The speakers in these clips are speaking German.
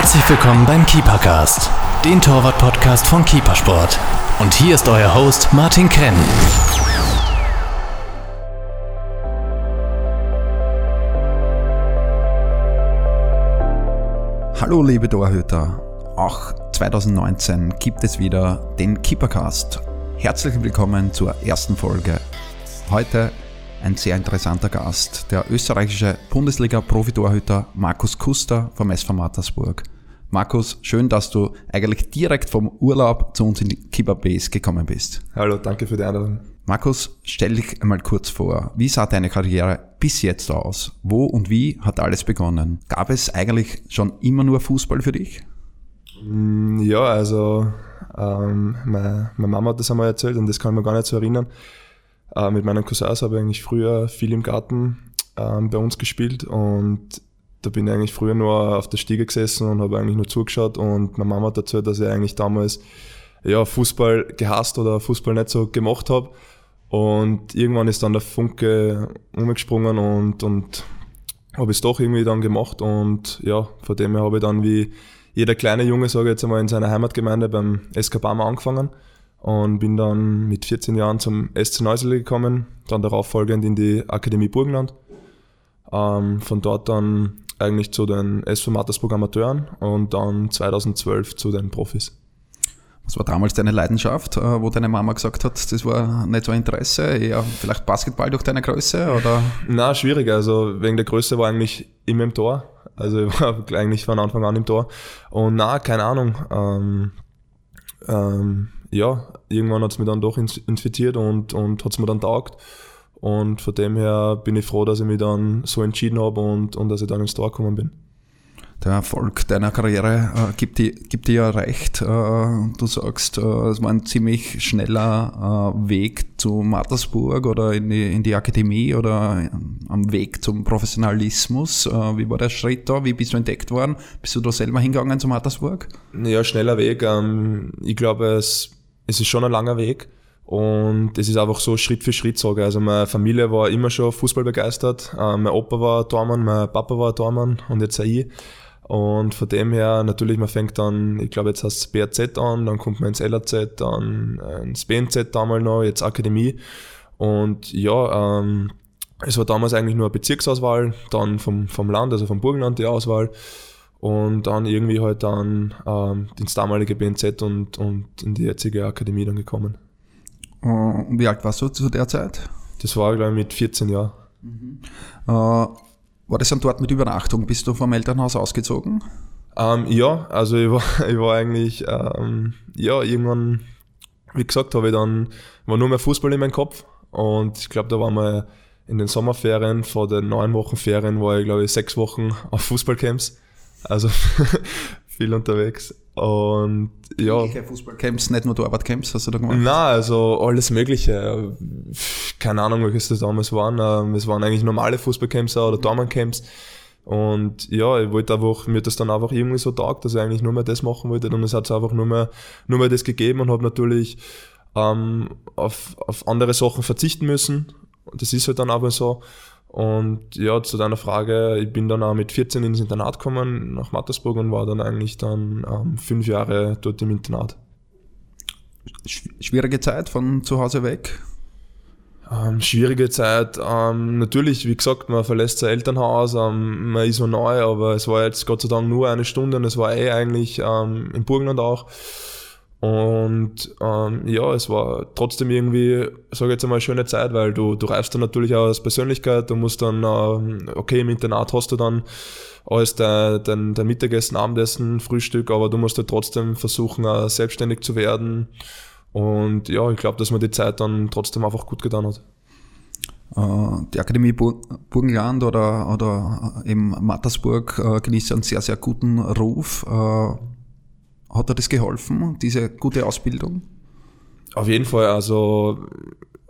Herzlich willkommen beim Keepercast, den Torwart-Podcast von Keepersport. Und hier ist euer Host Martin Krenn. Hallo liebe Torhüter, auch 2019 gibt es wieder den Keepercast. Herzlich willkommen zur ersten Folge. Heute ein sehr interessanter Gast, der österreichische Bundesliga-Profitorhüter Markus Kuster vom SV Mattersburg. Markus, schön, dass du eigentlich direkt vom Urlaub zu uns in die Keeper Base gekommen bist. Hallo, danke für die Einladung. Markus, stell dich einmal kurz vor. Wie sah deine Karriere bis jetzt aus? Wo und wie hat alles begonnen? Gab es eigentlich schon immer nur Fußball für dich? Mm, ja, also ähm, meine, meine, Mama hat das einmal erzählt und das kann ich mir gar nicht so erinnern. Äh, mit meinen Cousins habe ich eigentlich früher viel im Garten ähm, bei uns gespielt und da bin ich eigentlich früher nur auf der Stiege gesessen und habe eigentlich nur zugeschaut und meine Mama hat erzählt, dass ich eigentlich damals ja, Fußball gehasst oder Fußball nicht so gemacht habe. Und irgendwann ist dann der Funke umgesprungen und, und habe es doch irgendwie dann gemacht. Und ja, von dem her habe ich dann wie jeder kleine Junge, sage ich jetzt einmal, in seiner Heimatgemeinde beim SK Barmer angefangen und bin dann mit 14 Jahren zum SC Neusel gekommen, dann darauf folgend in die Akademie Burgenland. Ähm, von dort dann eigentlich zu den SV Mattersburg Amateuren und dann 2012 zu den Profis. Was war damals deine Leidenschaft, äh, wo deine Mama gesagt hat, das war nicht so Interesse, eher vielleicht Basketball durch deine Größe oder? Na, schwierig. Also wegen der Größe war eigentlich immer im Tor. Also ich war eigentlich von Anfang an im Tor. Und na, keine Ahnung. Ähm, ähm, ja, irgendwann hat es mich dann doch infiziert und, und hat es mir dann taugt. Und von dem her bin ich froh, dass ich mich dann so entschieden habe und, und dass ich dann ins Tor gekommen bin der Erfolg deiner Karriere äh, gibt, dir, gibt dir ja recht. Äh, du sagst, äh, es war ein ziemlich schneller äh, Weg zu Mattersburg oder in die, in die Akademie oder am Weg zum Professionalismus. Äh, wie war der Schritt da? Wie bist du entdeckt worden? Bist du da selber hingegangen zu Mattersburg? Ja, schneller Weg. Ähm, ich glaube, es, es ist schon ein langer Weg. Und es ist einfach so Schritt für Schritt, sage. Also meine Familie war immer schon Fußball begeistert. Äh, mein Opa war Tormann, mein Papa war Tormann und jetzt auch ich. Und von dem her, natürlich, man fängt dann, ich glaube, jetzt heißt es BRZ an, dann kommt man ins LAZ, dann äh, ins BNZ damals noch, jetzt Akademie. Und ja, ähm, es war damals eigentlich nur eine Bezirksauswahl, dann vom, vom Land, also vom Burgenland die Auswahl. Und dann irgendwie halt dann ähm, ins damalige BNZ und, und in die jetzige Akademie dann gekommen. Und wie alt warst du zu der Zeit? Das war, glaube ich, mit 14 Jahren. Mhm. Äh, war das dann dort mit Übernachtung? Bist du vom Elternhaus ausgezogen? Ähm, ja, also ich war, ich war eigentlich, ähm, ja, irgendwann, wie gesagt, habe ich dann, war nur mehr Fußball in meinem Kopf und ich glaube, da waren wir in den Sommerferien, vor den neun Wochen Ferien, war ich glaube ich sechs Wochen auf Fußballcamps, also viel unterwegs und ja. Fußballcamps, nicht nur Torwartcamps, hast du da gemacht? Nein, also alles Mögliche. Keine Ahnung, welches das damals waren. Ähm, es waren eigentlich normale Fußballcamps oder Tormanncamps. Und ja, ich wollte einfach, mir das dann einfach irgendwie so taugt, dass ich eigentlich nur mehr das machen wollte. Und es hat einfach nur mehr, nur mehr das gegeben und habe natürlich ähm, auf, auf andere Sachen verzichten müssen. Und das ist halt dann aber so. Und ja, zu deiner Frage, ich bin dann auch mit 14 ins Internat gekommen, nach Mattersburg und war dann eigentlich dann ähm, fünf Jahre dort im Internat. Schwierige Zeit von zu Hause weg? Ähm, schwierige Zeit. Ähm, natürlich, wie gesagt, man verlässt sein Elternhaus, ähm, man ist so neu, aber es war jetzt Gott sei Dank nur eine Stunde und es war eh eigentlich ähm, im Burgenland auch. Und ähm, ja, es war trotzdem irgendwie, sage ich jetzt einmal, eine schöne Zeit, weil du, du reifst dann natürlich auch als Persönlichkeit, du musst dann, ähm, okay, im Internat hast du dann alles dein, dein, dein Mittagessen, Abendessen, Frühstück, aber du musst halt trotzdem versuchen, auch selbstständig zu werden. Und ja, ich glaube, dass mir die Zeit dann trotzdem einfach gut getan hat. Äh, die Akademie Burgenland oder, oder eben Mattersburg äh, genießt einen sehr, sehr guten Ruf. Hat dir das geholfen, diese gute Ausbildung? Auf jeden Fall. Also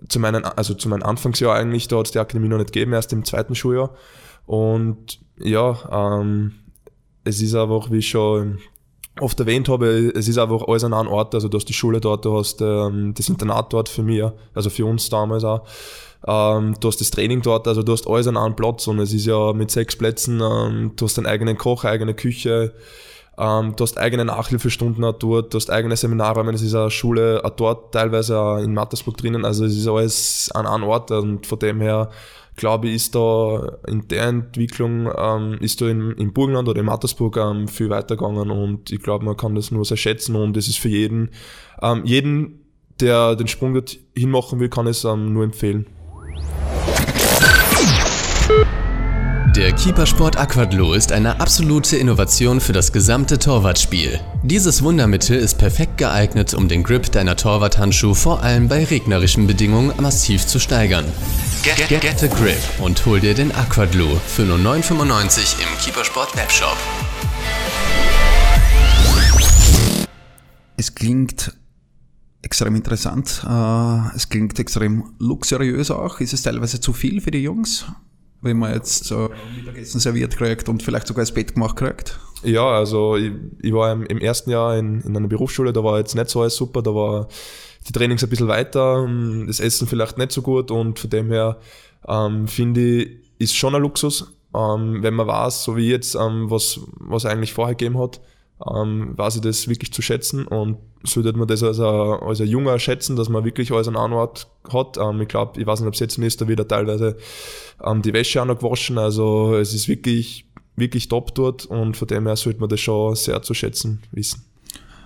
zu meinen, also zu meinem Anfangsjahr eigentlich, da hat es die Akademie noch nicht gegeben, erst im zweiten Schuljahr. Und ja, ähm, es ist einfach, wie ich schon oft erwähnt habe, es ist einfach alles an einem Ort. Also du hast die Schule dort, du hast ähm, das Internat dort für mich, also für uns damals auch. Ähm, du hast das Training dort, also du hast alles an einem Platz und es ist ja mit sechs Plätzen, ähm, du hast deinen eigenen Koch, eigene Küche, Ähm, du hast eigene Nachhilfestunden auch dort, du hast eigene Seminarräume, es ist eine Schule auch dort, teilweise auch in Mattersburg drinnen, also es ist alles an einem Ort und von dem her glaube ich, ist da in der Entwicklung, ähm, ist da in, in Burgenland oder in Mattersburg ähm, viel weitergegangen und ich glaube, man kann das nur sehr schätzen und es ist für jeden, ähm, jeden, der den Sprung dort hinmachen will, kann es ähm, nur empfehlen. Der Keepersport Aquadlo ist eine absolute Innovation für das gesamte Torwartspiel. Dieses Wundermittel ist perfekt geeignet, um den Grip deiner Torwarthandschuhe vor allem bei regnerischen Bedingungen massiv zu steigern. Get, get, get a grip und hol dir den Aquadlo für nur 9,95 im Keepersport Webshop. Es klingt extrem interessant. Äh, es klingt extrem luxuriös auch. Ist es teilweise zu viel für die Jungs? Wenn man jetzt äh, Mittagessen serviert kriegt und vielleicht sogar das Bett gemacht kriegt? Ja, also ich, ich war im, im, ersten Jahr in, in einer Berufsschule, da war jetzt nicht so alles super, da war die Trainings ein bisschen weiter, das Essen vielleicht nicht so gut und von dem her ähm, finde ich, ist schon ein Luxus, ähm, wenn man weiß, so wie jetzt, ähm, was, was eigentlich vorher gegeben hat, ähm, weiß ich das wirklich zu schätzen und sollte man das als ein, als ein Junger schätzen, dass man wirklich alles an einem Ort hat. Ähm, ich glaube, ich weiß nicht, ob es jetzt ist, da wieder teilweise ähm, die Wäsche auch noch gewaschen. Also es ist wirklich, wirklich top dort und von dem her sollte man das schon sehr zu schätzen wissen.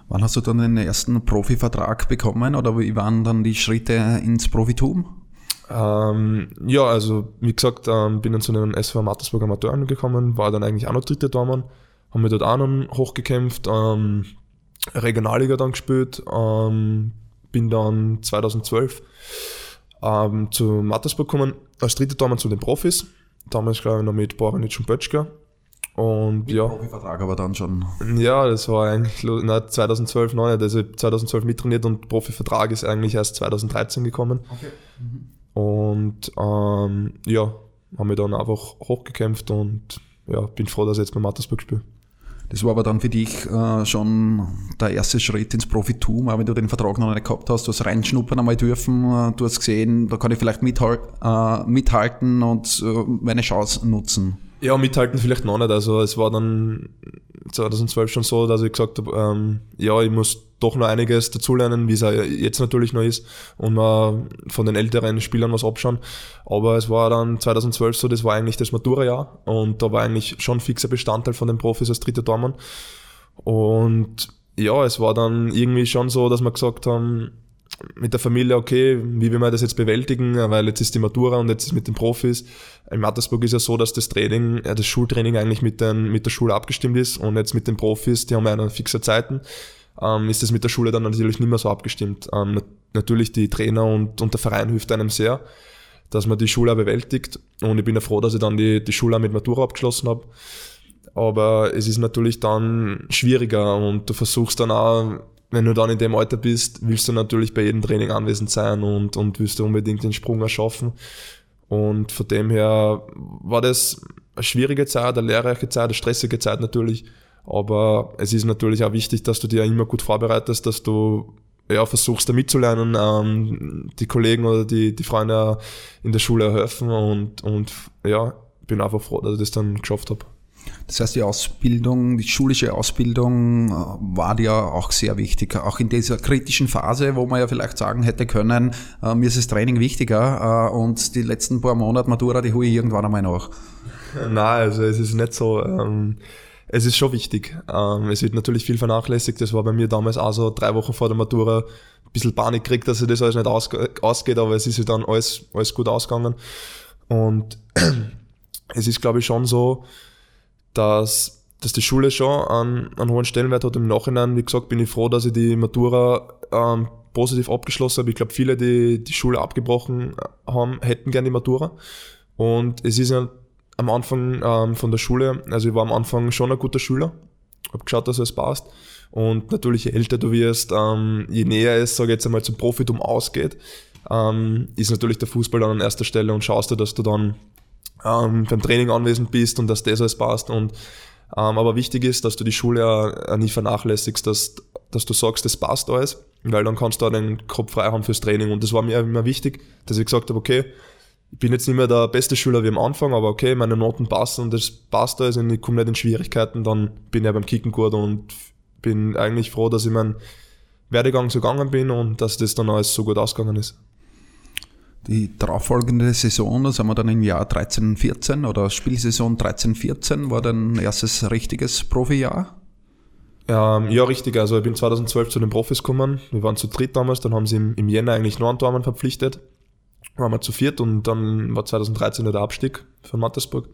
Wann hast du dann den ersten Profivertrag bekommen oder wie waren dann die Schritte ins Profitum? Ähm, ja, also wie gesagt, ähm, bin dann zu den SV Mattersburg Amateuren gekommen, war dann eigentlich auch noch dritte Dormann, haben wir dort auch noch hochgekämpft, ähm, Regionalliga dann gespielt, ähm, bin dann 2012 ähm, zu Mattersburg gekommen, als dritter Dormann zu den Profis, damals glaube ich noch mit Boranic und Bötschka. Und mit ja. Profivertrag aber dann schon. Ja, das war eigentlich na, 2012 noch nicht. Also 2012 mittrainiert und Profivertrag ist eigentlich erst 2013 gekommen. Okay. Mhm. Und ähm, ja, haben wir dann einfach hochgekämpft und ja, bin froh, dass ich jetzt bei Mattersburg spiele. Das war aber dann für dich äh, schon der erste Schritt ins Profitum, auch wenn du den Vertrag noch nicht gehabt hast. Du hast reinschnuppern einmal dürfen, äh, du hast gesehen, da kann ich vielleicht mithal äh, mithalten und äh, meine Chance nutzen. Ja, mithalten vielleicht noch nicht. Also es war dann 2012 schon so, dass ich gesagt habe, ähm, ja, ich muss doch noch einiges dazulernen, wie es jetzt natürlich noch ist und mal von den älteren Spielern was abschauen. Aber es war dann 2012 so, das war eigentlich das Matura-Jahr und da war eigentlich schon fixer Bestandteil von den Profis als dritter Tormann. Und ja, es war dann irgendwie schon so, dass wir gesagt haben, mit der Familie, okay, wie will man das jetzt bewältigen, weil jetzt ist die Matura und jetzt ist mit den Profis. In Mattersburg ist ja so, dass das Training, das Schultraining eigentlich mit, den, mit der Schule abgestimmt ist und jetzt mit den Profis, die haben ja fixe Zeiten, ähm, ist das mit der Schule dann natürlich nicht mehr so abgestimmt. Ähm, natürlich die Trainer und, und der Verein hilft einem sehr, dass man die Schule bewältigt und ich bin ja froh, dass ich dann die, die Schule mit Matura abgeschlossen habe. Aber es ist natürlich dann schwieriger und du versuchst dann auch wenn du dann in dem Alter bist, willst du natürlich bei jedem Training anwesend sein und, und willst du unbedingt den Sprung erschaffen. Und von dem her war das eine schwierige Zeit, eine lehrreiche Zeit, eine stressige Zeit natürlich. Aber es ist natürlich auch wichtig, dass du dir immer gut vorbereitest, dass du ja, versuchst da mitzulernen, ähm, die Kollegen oder die, die Freunde in der Schule helfen und, und ja, bin einfach froh, dass ich das dann geschafft habe. Das heißt, die Ausbildung, die schulische Ausbildung äh, war dir auch sehr wichtig. Auch in dieser kritischen Phase, wo man ja vielleicht sagen hätte können, äh, mir ist das Training wichtiger äh, und die letzten paar Monate Matura, die hole ich irgendwann einmal nach. Nein, also es ist nicht so. Ähm, es ist schon wichtig. Ähm, es wird natürlich viel vernachlässigt. Das war bei mir damals auch so drei Wochen vor der Matura ein bisschen Panik gekriegt, dass das alles nicht ausgeht, aber es ist ja dann alles, alles gut ausgegangen. Und es ist, glaube ich, schon so, dass, dass die Schule schon einen, einen hohen Stellenwert hat. Im Nachhinein, wie gesagt, bin ich froh, dass ich die Matura ähm, positiv abgeschlossen habe. Ich glaube, viele, die die Schule abgebrochen haben, hätten gerne die Matura. Und es ist ja am Anfang ähm, von der Schule, also ich war am Anfang schon ein guter Schüler, habe geschaut, dass es passt. Und natürlich, je älter du wirst, ähm, je näher es, sage ich jetzt einmal, zum Profitum ausgeht, ähm, ist natürlich der Fußball dann an erster Stelle und schaust du, dass du dann ähm, beim Training anwesend bist und dass das alles passt. Und, ähm, aber wichtig ist, dass du die Schule ja nie vernachlässigst, dass, dass du sagst, das passt alles, weil dann kannst du auch den Kopf frei haben fürs Training. Und das war mir immer wichtig, dass ich gesagt habe, okay, ich bin jetzt nicht mehr der beste Schüler wie am Anfang, aber okay, meine Noten passen und das passt da, also ich komme nicht in Schwierigkeiten, dann bin ich beim Kicken gut und bin eigentlich froh, dass ich meinen Werdegang so gegangen bin und dass das dann alles so gut ausgegangen ist. Die darauffolgende Saison, da sind wir dann im Jahr 13, 14 oder Spielsaison 13, 14, war dein erstes richtiges Profijahr? Ähm, ja, richtig. Also ich bin 2012 zu den Profis gekommen. Wir waren zu dritt damals, dann haben sie im, im Jänner eigentlich nur einen Tormann verpflichtet. Waren wir zu viert und dann war 2013 der Abstieg von Mattersburg.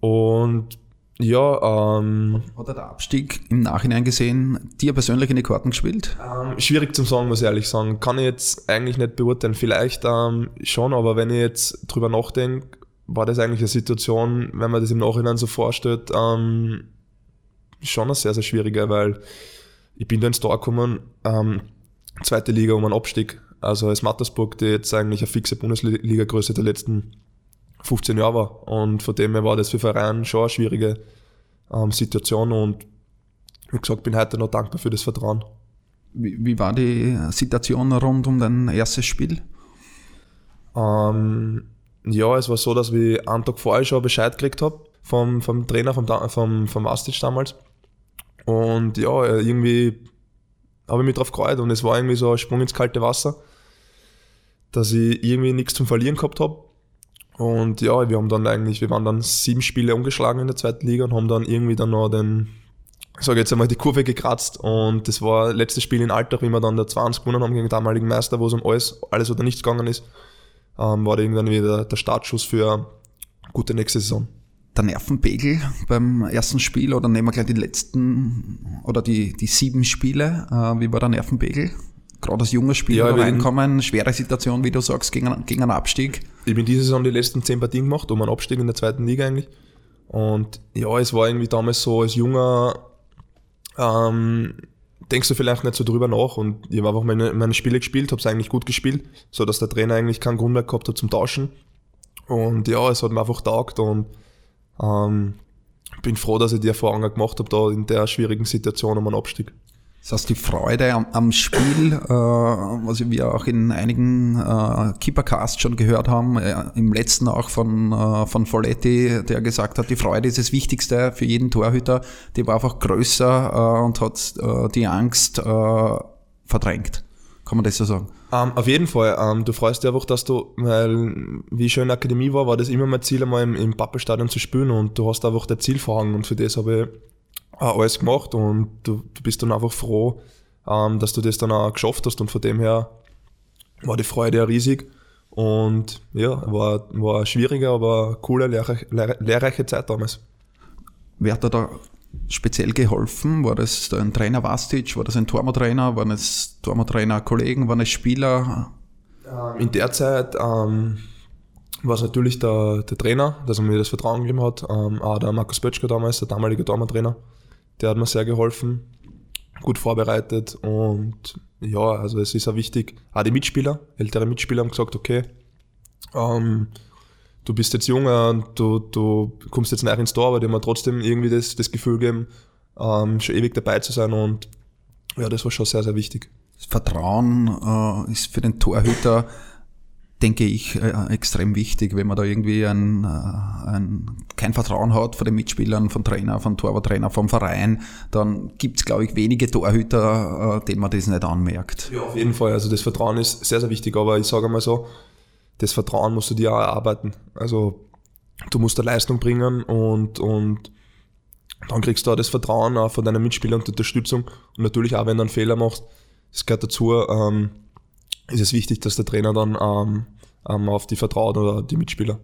Und ja, ähm, Hat er der Abstieg im Nachhinein gesehen dir persönlich in die Karten gespielt? Ähm, schwierig zum sagen, muss ich ehrlich sagen. Kann ich jetzt eigentlich nicht beurteilen. Vielleicht ähm, schon, aber wenn ich jetzt drüber nachdenke, war das eigentlich eine Situation, wenn man das im Nachhinein so vorstellt, ähm, schon eine sehr, sehr schwierige, weil ich bin da ins Tor gekommen, ähm, zweite Liga um einen Abstieg. Also als Mattersburg, die jetzt eigentlich eine fixe Bundesliga-Größe der letzten 15 Jahre war. Und von dem her war das für Verein schon eine schwierige ähm, Situation und wie gesagt, bin heute noch dankbar für das Vertrauen. Wie, wie war die Situation rund um dein erstes Spiel? Ähm, ja, es war so, dass ich einen Tag vorher schon Bescheid gekriegt habe vom, vom Trainer, vom, vom, vom Astic damals. Und ja, irgendwie habe ich mich drauf gefreut und es war irgendwie so ein Sprung ins kalte Wasser, dass ich irgendwie nichts zum Verlieren gehabt habe und ja, wir haben dann eigentlich, wir waren dann sieben Spiele umgeschlagen in der zweiten Liga und haben dann irgendwie dann noch den, ich sage jetzt einmal, die Kurve gekratzt. Und das war letztes Spiel in Alltag, wie wir dann der 20 gewonnen haben gegen den damaligen Meister, wo es um alles, alles oder nichts gegangen ist, ähm, war irgendwann wieder der Startschuss für eine gute nächste Saison. Der Nervenpegel beim ersten Spiel oder nehmen wir gleich die letzten oder die, die sieben Spiele, äh, wie war der Nervenpegel? Gerade als junger Spieler ja, reinkommen, schwere Situation, wie du sagst, gegen, gegen einen Abstieg. Ich bin diese Saison die letzten zehn Partien gemacht, um einen Abstieg in der zweiten Liga eigentlich. Und ja, es war irgendwie damals so, als junger, ähm, denkst du vielleicht nicht so drüber nach und ich habe einfach meine, meine Spiele gespielt, habe es eigentlich gut gespielt, so dass der Trainer eigentlich keinen Grund mehr gehabt hat zum Tauschen. Und ja, es hat mir einfach taugt und ähm, bin froh, dass ich die Erfahrung gemacht habe, da in der schwierigen Situation um einen Abstieg. Das heißt, die Freude am, am Spiel, äh, was wir auch in einigen äh, Keepercasts schon gehört haben, äh, im letzten auch von, äh, von Folletti, der gesagt hat, die Freude ist das Wichtigste für jeden Torhüter, die war einfach größer äh, und hat äh, die Angst äh, verdrängt. Kann man das so sagen? Um, ähm, auf jeden Fall. Um, ähm, du freust dich einfach, dass du, weil wie schön in der Akademie war, war das immer mein Ziel, einmal im, im Pappelstadion zu spielen und du hast einfach der Ziel vor und für das habe ich alles gemacht und du, du bist dann einfach froh, ähm, dass du das dann auch geschafft hast und von dem her war die Freude ja riesig und ja, war, war eine schwierige, aber coole, lehrreiche, lehrreiche Zeit damals. Wer hat dir da speziell geholfen? War das ein Trainer Vastic? War das ein Tormo-Trainer? Waren es Tormo-Trainer Kollegen? Waren es Spieler? Ähm, in der Zeit ähm, war es natürlich der, der Trainer, dass er mir das Vertrauen gegeben hat. Ähm, auch der Markus Bötschke damals, der damalige Tormo-Trainer der hat mir sehr geholfen, gut vorbereitet und ja, also es ist auch wichtig, auch die Mitspieler, ältere Mitspieler haben gesagt, okay, ähm, du bist jetzt junger und du, du kommst jetzt nach ins Tor, aber die haben mir trotzdem irgendwie das, das Gefühl gegeben, ähm, schon ewig dabei zu sein und ja, das war schon sehr, sehr wichtig. Vertrauen äh, ist für den Torhüter denke ich, äh, extrem wichtig, wenn man da irgendwie ein, äh, ein, kein Vertrauen hat von den Mitspielern, vom Trainer, vom Torwarttrainer, vom Verein, dann gibt es, glaube ich, wenige Torhüter, äh, denen man das nicht anmerkt. Ja, auf jeden Fall. Also das Vertrauen ist sehr, sehr wichtig, aber ich sage mal so, das Vertrauen musst du dir auch erarbeiten. Also du musst eine Leistung bringen und, und dann kriegst du auch das Vertrauen auch von deinen Mitspielern und Unterstützung. Und natürlich auch, wenn du einen Fehler machst, das gehört dazu, ähm, ist es wichtig, dass der Trainer dann ähm, ähm, auf die vertraut oder die Mitspieler.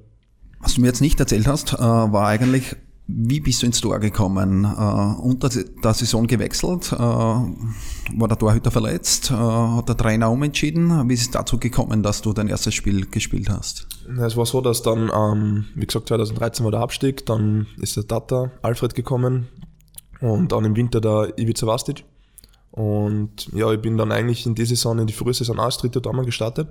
Was du mir jetzt nicht erzählt hast, äh, war eigentlich, wie bist du ins Tor gekommen? Äh, unter der Saison gewechselt? Äh, war der Torhüter verletzt? Äh, hat der Trainer umentschieden? Wie ist es dazu gekommen, dass du dein erstes Spiel gespielt hast? Es war so, dass dann, ähm, wie gesagt, 2013 war der Abstieg, dann ist der Tata Alfred gekommen und dann im Winter der Ivica Vastic. Und ja, ich bin dann eigentlich in dieser Saison, in die frühe Saison als dritter Dormann gestartet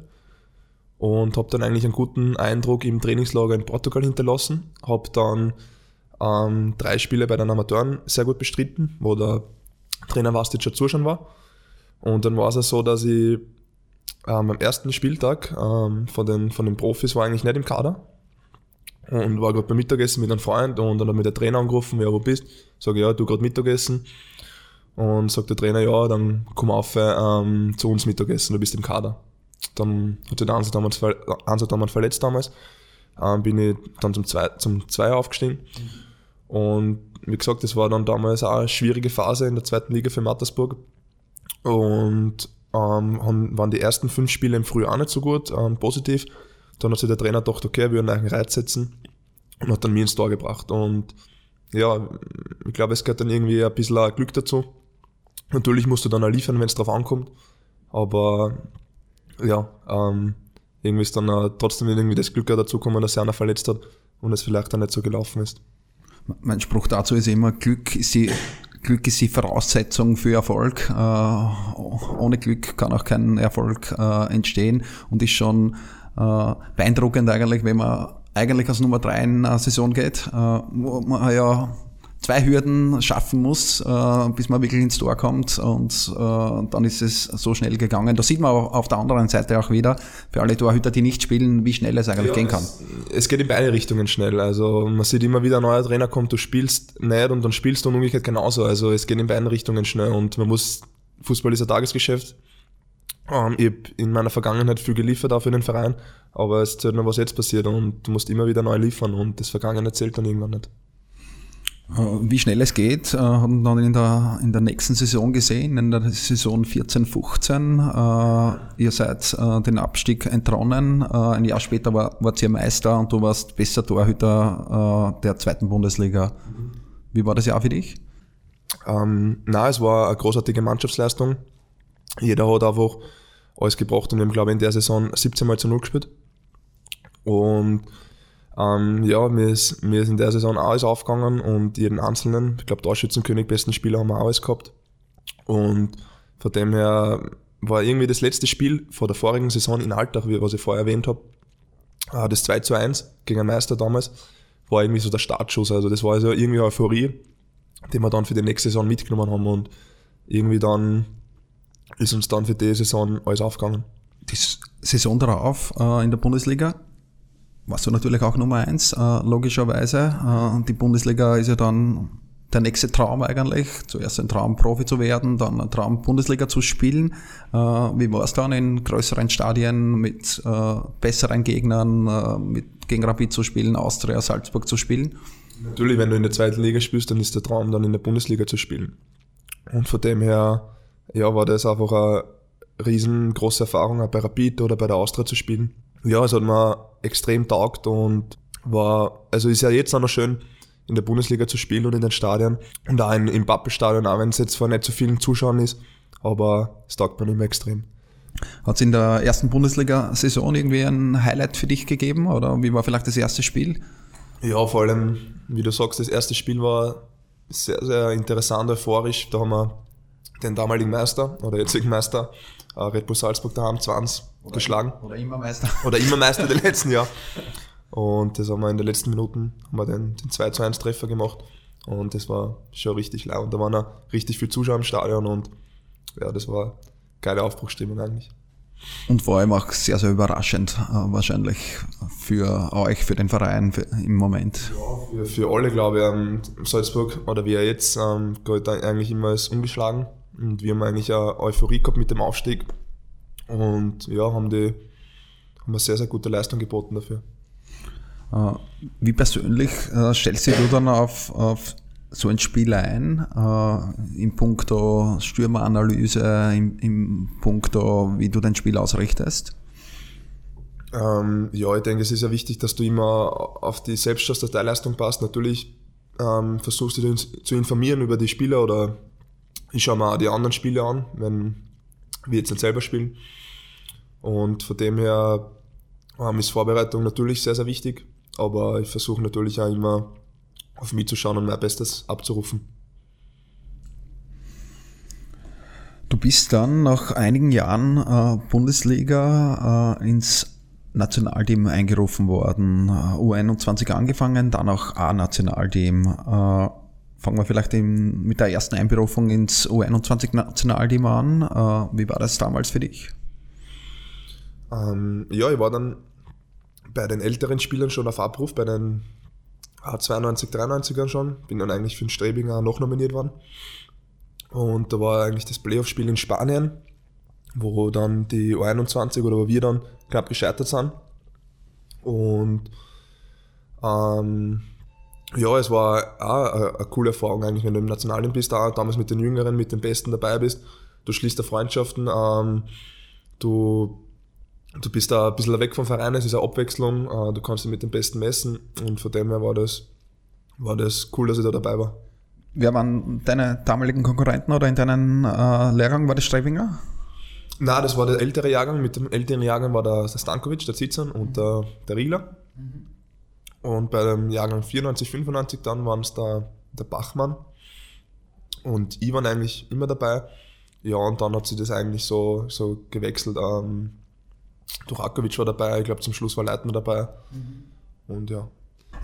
und habe dann eigentlich einen guten Eindruck im Trainingslager in Portugal hinterlassen. Habe dann ähm, drei Spiele bei den Amateuren sehr gut bestritten, wo der Trainer Vastic schon zuschauen war. Und dann war es so, dass ich ähm, am ersten Spieltag ähm, von, den, von den Profis war eigentlich nicht im Kader und war gerade beim Mittagessen mit einem Freund und dann hat mich der Trainer angerufen, ja, wo bist? Sage ja, du gerade Mittagessen. Und sagt der Trainer, ja, dann komm auf ähm, zu uns Mittagessen, du bist im Kader. Dann hat sich der Ansel damals, Ansel damals verletzt damals. Ähm, bin ich dann zum zwei, zum Zweier aufgestiegen. Und wie gesagt, das war dann damals auch eine schwierige Phase in der zweiten Liga für Mattersburg. Und ähm, waren die ersten fünf Spiele im Frühjahr auch nicht so gut, ähm, positiv. Dann hat sich der Trainer gedacht, okay, wir werden einen Reiz setzen und hat dann mir ins Tor gebracht. Und ja, ich glaube, es gehört dann irgendwie ein bisschen Glück dazu. Natürlich musst du dann auch liefern, wenn es drauf ankommt. Aber ja, ähm, irgendwie ist dann äh, trotzdem irgendwie das Glück dazu gekommen, dass er einer verletzt hat und es vielleicht dann nicht so gelaufen ist. Mein Spruch dazu ist immer, Glück ist die, Glück ist die Voraussetzung für Erfolg. Äh, ohne Glück kann auch kein Erfolg äh, entstehen und ist schon äh, beeindruckend eigentlich, wenn man eigentlich als Nummer drei in eine Saison geht, äh, wo man ja zwei Hürden schaffen muss, äh, bis man wirklich ins Tor kommt und äh, dann ist es so schnell gegangen. Da sieht man auf der anderen Seite auch wieder, für alle Torhüter, die nicht spielen, wie schnell es eigentlich ja, gehen kann. Es, es, geht in beide Richtungen schnell. Also man sieht immer wieder, ein neuer Trainer kommt, du spielst nicht und dann spielst du und umgekehrt genauso. Also es geht in beiden Richtungen schnell und man muss, Fußball ist ein Tagesgeschäft. Ähm, ich habe in meiner Vergangenheit viel geliefert auch für den Verein, aber es zählt nur, was jetzt passiert und du musst immer wieder neu liefern und das Vergangene zählt dann irgendwann nicht. Äh, wie schnell es geht, äh, haben dann in der, in der nächsten Saison gesehen, in der Saison 14-15. Äh, ihr seid den Abstieg entronnen. Ein Jahr später war, wart ihr Meister und du warst besser Torhüter der zweiten Bundesliga. Wie war das Jahr für dich? Ähm, na, es war eine großartige Mannschaftsleistung. Jeder hat einfach alles gebracht und wir haben, glaube ich, in der Saison 17 Mal zu 0 gespielt. Und ähm, ja, mir ist, mir ist in der Saison alles aufgegangen und jeden einzelnen, ich glaube, Torschützenkönig, besten Spieler haben wir alles gehabt. Und von dem her war irgendwie das letzte Spiel vor der vorigen Saison in Alltag, was ich vorher erwähnt habe, äh, das 2 zu 1 gegen den Meister damals, war irgendwie so der Startschuss. Also das war also irgendwie Euphorie, die wir dann für die nächste Saison mitgenommen haben und irgendwie dann ist uns dann für die Saison alles aufgegangen. Die Saison darauf äh, in der Bundesliga warst du natürlich auch Nummer eins, äh, logischerweise. Äh, die Bundesliga ist ja dann der nächste Traum eigentlich. Zuerst ein Traum, Profi zu werden, dann ein Traum, Bundesliga zu spielen. Äh, wie war es dann in größeren Stadien mit äh, besseren Gegnern, äh, mit, gegen Rapid zu spielen, Austria, Salzburg zu spielen? Natürlich, wenn du in der zweiten Liga spielst, dann ist der Traum, dann in der Bundesliga zu spielen. Und von dem her, ja, war das einfach eine riesengroße Erfahrung, auch bei Rapid oder bei der Austria zu spielen ja, es hat mir extrem taugt und war, also ist ja jetzt auch noch schön, in der Bundesliga zu spielen und in den Stadien und auch in, im Pappelstadion, auch wenn es jetzt vor nicht so vielen Zuschauern ist, aber es taugt mir immer extrem. Hat es in der ersten Bundesliga-Saison irgendwie ein Highlight für dich gegeben oder wie war vielleicht das erste Spiel? Ja, vor allem, wie du sagst, das erste Spiel war sehr, sehr interessant, euphorisch. Da haben wir den damaligen Meister oder jetzigen Meister äh, Red Bull Salzburg daheim 20 oder geschlagen. Oder immer Meister. Oder immer Meister der letzten Jahr. Und das haben wir in den letzten Minuten haben wir den, den 2 zu 1 Treffer gemacht. Und das war schon richtig laut. Und da waren auch richtig viele Zuschauer im Stadion und ja, das war geile Aufbruchstimmung eigentlich. Und vor allem auch sehr, sehr überraschend äh, wahrscheinlich für euch, für den Verein für, im Moment. Ja, für, für alle glaube ich. Ähm, Salzburg oder wie er jetzt ähm, geht eigentlich immer als ungeschlagen. Und wir haben eigentlich eine Euphorie gehabt mit dem Aufstieg und ja, haben die haben eine sehr, sehr gute Leistung geboten dafür. Äh, wie persönlich äh, stellst du dann auf, auf so ein Spiel ein, äh, im Punkto Stürmeranalyse, im, im Punkto, wie du dein Spiel ausrichtest? Ähm, ja, ich denke, es ist ja wichtig, dass du immer auf die Selbstdateileistung passt. Natürlich ähm, versuchst du dich zu informieren über die Spieler oder ich schaue mir auch die anderen Spiele an, wenn wir jetzt nicht selber spielen. Und von dem her ähm, ist Vorbereitung natürlich sehr, sehr wichtig, aber ich versuche natürlich auch immer auf mich zu schauen und mein Bestes abzurufen. Du bist dann nach einigen Jahren äh, Bundesliga äh, ins Nationalteam eingerufen worden, äh, U21 angefangen, dann auch A-Nationalteam. Äh, Fangen wir vielleicht in, mit der ersten Einberufung ins U21-Nationalteam an. Äh, wie war das damals für dich? Ähm, ja, ich war dann bei den älteren Spielern schon auf Abruf, bei den 92, 93ern schon. Bin dann eigentlich für den Strebinger noch nominiert worden. Und da war eigentlich das Playoff-Spiel in Spanien, wo dann die U21 oder wo wir dann knapp gescheitert sind. Und ähm, ja, es war auch eine, eine, coole Erfahrung eigentlich, wenn du im Nationalen bist, auch damals mit den Jüngeren, mit den Besten dabei bist. Du schließt da Freundschaften, ähm, du, du bist da ein bisschen weg vom Verein, es ist eine Abwechslung, äh, du kannst dich mit den Besten messen und von dem her war das, war das cool, dass ich da dabei war. Wer waren deine damaligen Konkurrenten oder in deinen äh, Lehrgang? War das Streibinger? Nein, das war der ältere Jahrgang. Mit dem älteren Jahrgang war der, der Stankovic, der Zitzern und der, der Riegler. Mhm. Und bei dem Jahrgang 94, 95 dann waren es der, der Bachmann. Und ich war eigentlich immer dabei. Ja, und dann hat sich das eigentlich so, so gewechselt. Ähm, Durakovic war dabei, ich glaube zum Schluss war Leitner dabei. Mhm. Und ja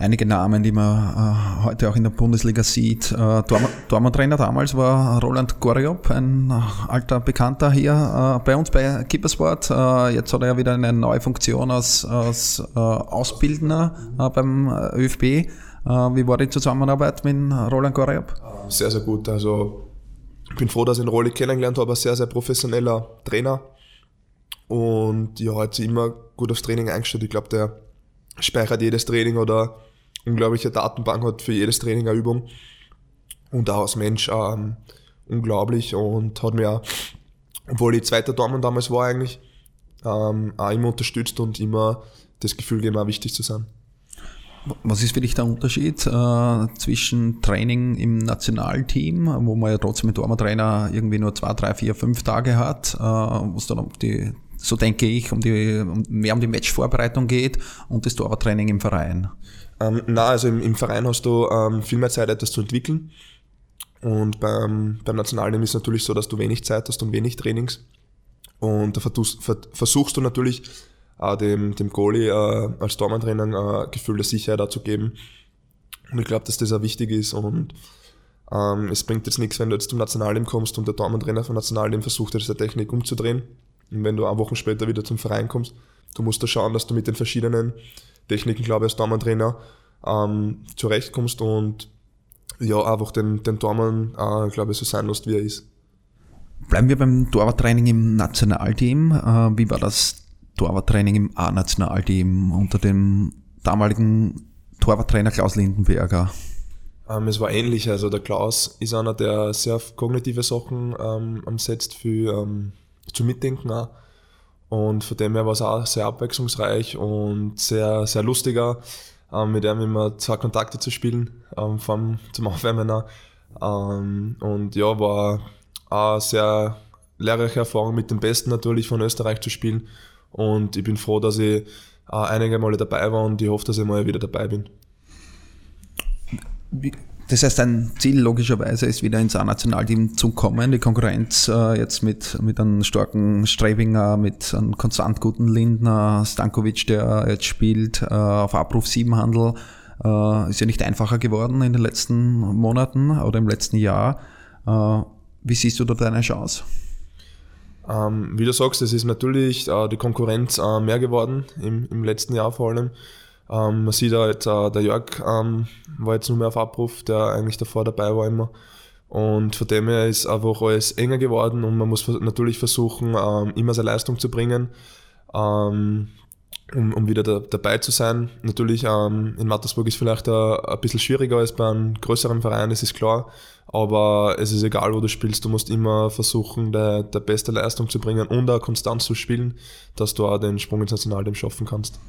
einige Namen, die man äh, heute auch in der Bundesliga sieht. Äh, Dortmund-Trainer damals war Roland Goriop, ein äh, alter Bekannter hier äh, bei uns bei Keepersport. Äh, jetzt hat er wieder eine neue Funktion als, als äh, Ausbildner beim ÖFB. Wie war die Zusammenarbeit mit Roland Goriop? Sehr, sehr gut. Also ich bin froh, dass ich ihn Rolli kennengelernt habe. Ein sehr, sehr professioneller Trainer. Und ja, hat sich immer gut aufs Training eingestellt. Ich glaube, der speichert jedes Training oder unglaubliche Datenbank hat für jedes Training eine Übung. Und auch als Mensch ähm, unglaublich und hat mir, obwohl ich zweiter Dortmund damals war eigentlich, ähm, auch immer unterstützt und immer das Gefühl gegeben, auch wichtig zu sein. Was ist für dich der Unterschied äh, zwischen Training im Nationalteam, wo man ja trotzdem mit Dortmund-Trainer irgendwie nur zwei, drei, vier, fünf Tage hat, äh, wo es dann um die so denke ich, um die, mehr um die Matchvorbereitung geht und das Torwarttraining im Verein? Ähm, na, also im, im, Verein hast du ähm, viel mehr Zeit, etwas zu entwickeln. Und beim, beim Nationalteam ist es natürlich so, dass du wenig Zeit hast und wenig Trainings. Und da versuchst du natürlich äh, dem, dem Goalie äh, als Tormann-Trainer äh, Gefühl der Sicherheit auch zu geben. Und ich glaube, dass das auch wichtig ist. Und ähm, es bringt jetzt nichts, wenn du jetzt zum Nationalteam kommst und der Tormann-Trainer vom Nationalteam versucht, diese Technik umzudrehen. Und wenn du eine Woche später wieder zum Verein kommst, du musst da schauen, dass du mit den verschiedenen Techniken, glaube ich, als Tormann-Trainer ähm, zurechtkommst und ja, einfach den, den Tormann, äh, glaube ich, so sein lässt, wie er ist. Bleiben wir beim Torwarttraining im Nationalteam. Äh, wie war das Torwarttraining im A-Nationalteam unter dem damaligen Torwarttrainer Klaus Lindenberger? Ähm, es war ähnlich. Also der Klaus ist einer, der sehr kognitive Sachen ähm, setzt für ähm, zu mitdenken auch. Und von dem her war es auch sehr abwechslungsreich und sehr, sehr lustiger, ähm, mit ihm immer zwei Kontakte zu spielen, ähm, vom, zum Aufwärmen. Ähm, und ja, war auch sehr lehrreiche Erfahrung mit den Besten natürlich von Österreich zu spielen. Und ich bin froh, dass ich äh, einige Male dabei war und ich hoffe, dass ich mal wieder dabei bin. Wie, das heißt, ein Ziel logischerweise ist wieder ins A-Nationalteam zu kommen. Die Konkurrenz äh, jetzt mit, mit einem starken Strebinger, mit einem konstant guten Lindner, Stankovic, der jetzt spielt, äh, auf Abruf 7 Handel, äh, ist ja nicht einfacher geworden in den letzten Monaten oder im letzten Jahr. Äh, wie siehst du da deine Chance? Ähm, wie du sagst, es ist natürlich äh, die Konkurrenz äh, mehr geworden im, im letzten Jahr vor allem. Ähm, man sieht auch jetzt, äh, der Jörg ähm, war jetzt nur mehr auf Abruf, der eigentlich davor dabei war immer. Und von dem her ist einfach alles enger geworden und man muss natürlich versuchen, ähm, immer seine Leistung zu bringen, ähm, um, um wieder da, dabei zu sein. Natürlich ähm, in Mattersburg ist vielleicht ein, bisschen schwieriger als bei einem größeren Verein, das ist klar. Aber es ist egal, wo du spielst, du musst immer versuchen, der, der beste Leistung zu bringen und auch konstant zu spielen, dass du auch den Sprung ins Nationalteam schaffen kannst.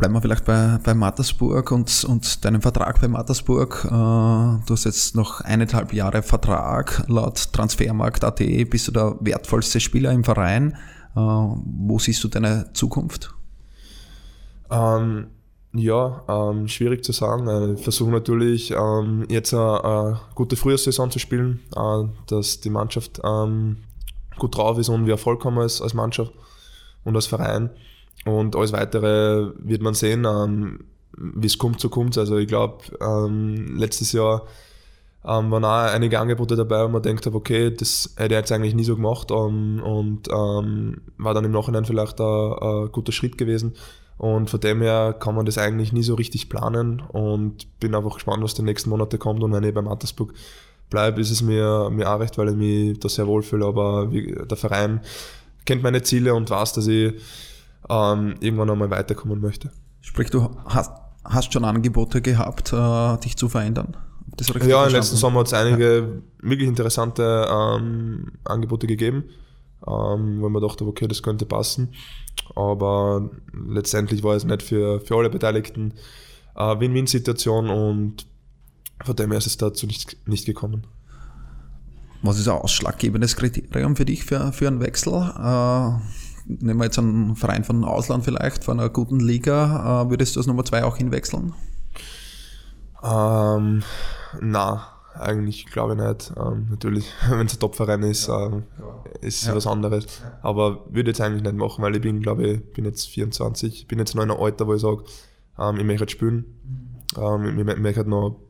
Bleiben wir vielleicht bei, bei Mattersburg und, und deinem Vertrag bei Mattersburg. Äh, du hast jetzt noch eineinhalb Jahre Vertrag. Laut Transfermarkt.at bist du der wertvollste Spieler im Verein. Äh, wo siehst du deine Zukunft? Ähm, ja, ähm, schwierig zu sagen. Äh, ich versuche natürlich ähm, jetzt eine, eine, gute Frühjahrssaison zu spielen, äh, dass die Mannschaft ähm, gut drauf ist und wir Erfolg haben als, als Mannschaft und als Verein. Und alles weitere wird man sehen, ähm, wie es kommt, so kommt Also ich glaube, ähm, letztes Jahr ähm, waren auch einige Angebote dabei, wo man denkt, okay, das hätte er jetzt eigentlich nie so gemacht um, und ähm, war dann im Nachhinein vielleicht ein, ein, guter Schritt gewesen. Und von dem her kann man das eigentlich nie so richtig planen und bin einfach gespannt, was die nächsten Monate kommt. Und wenn ich beim Mattersburg bleibe, ist es mir, mir auch recht, weil ich mich da sehr wohlfühle. Aber wie, der Verein kennt meine Ziele und weiß, dass ich ähm, irgendwann einmal weiterkommen möchte. Sprich, du hast, hast schon Angebote gehabt, äh, dich zu verändern? ja, im letzten Sommer hat es einige ja. wirklich interessante ähm, Angebote gegeben, ähm, wo man dachte, okay, das könnte passen. Aber letztendlich war es nicht für, für alle Beteiligten eine Win-Win-Situation und von dem her ist es dazu nicht, nicht gekommen. Was ist ein ausschlaggebendes Kriterium für dich für, für einen Wechsel? Äh, nehmen wir jetzt einen Verein von Ausland vielleicht, von einer guten Liga, äh, würdest du als Nummer zwei auch hinwechseln? Ähm, na, eigentlich glaube ich nicht. Ähm, natürlich, wenn es ein Top-Verein ist, ähm, ist ja. was anderes. Aber würde jetzt eigentlich nicht machen, weil ich bin, glaube ich, bin jetzt 24, bin jetzt noch in einem Alter, wo ich sage, ähm, ich möchte spielen. Ähm, ich möchte noch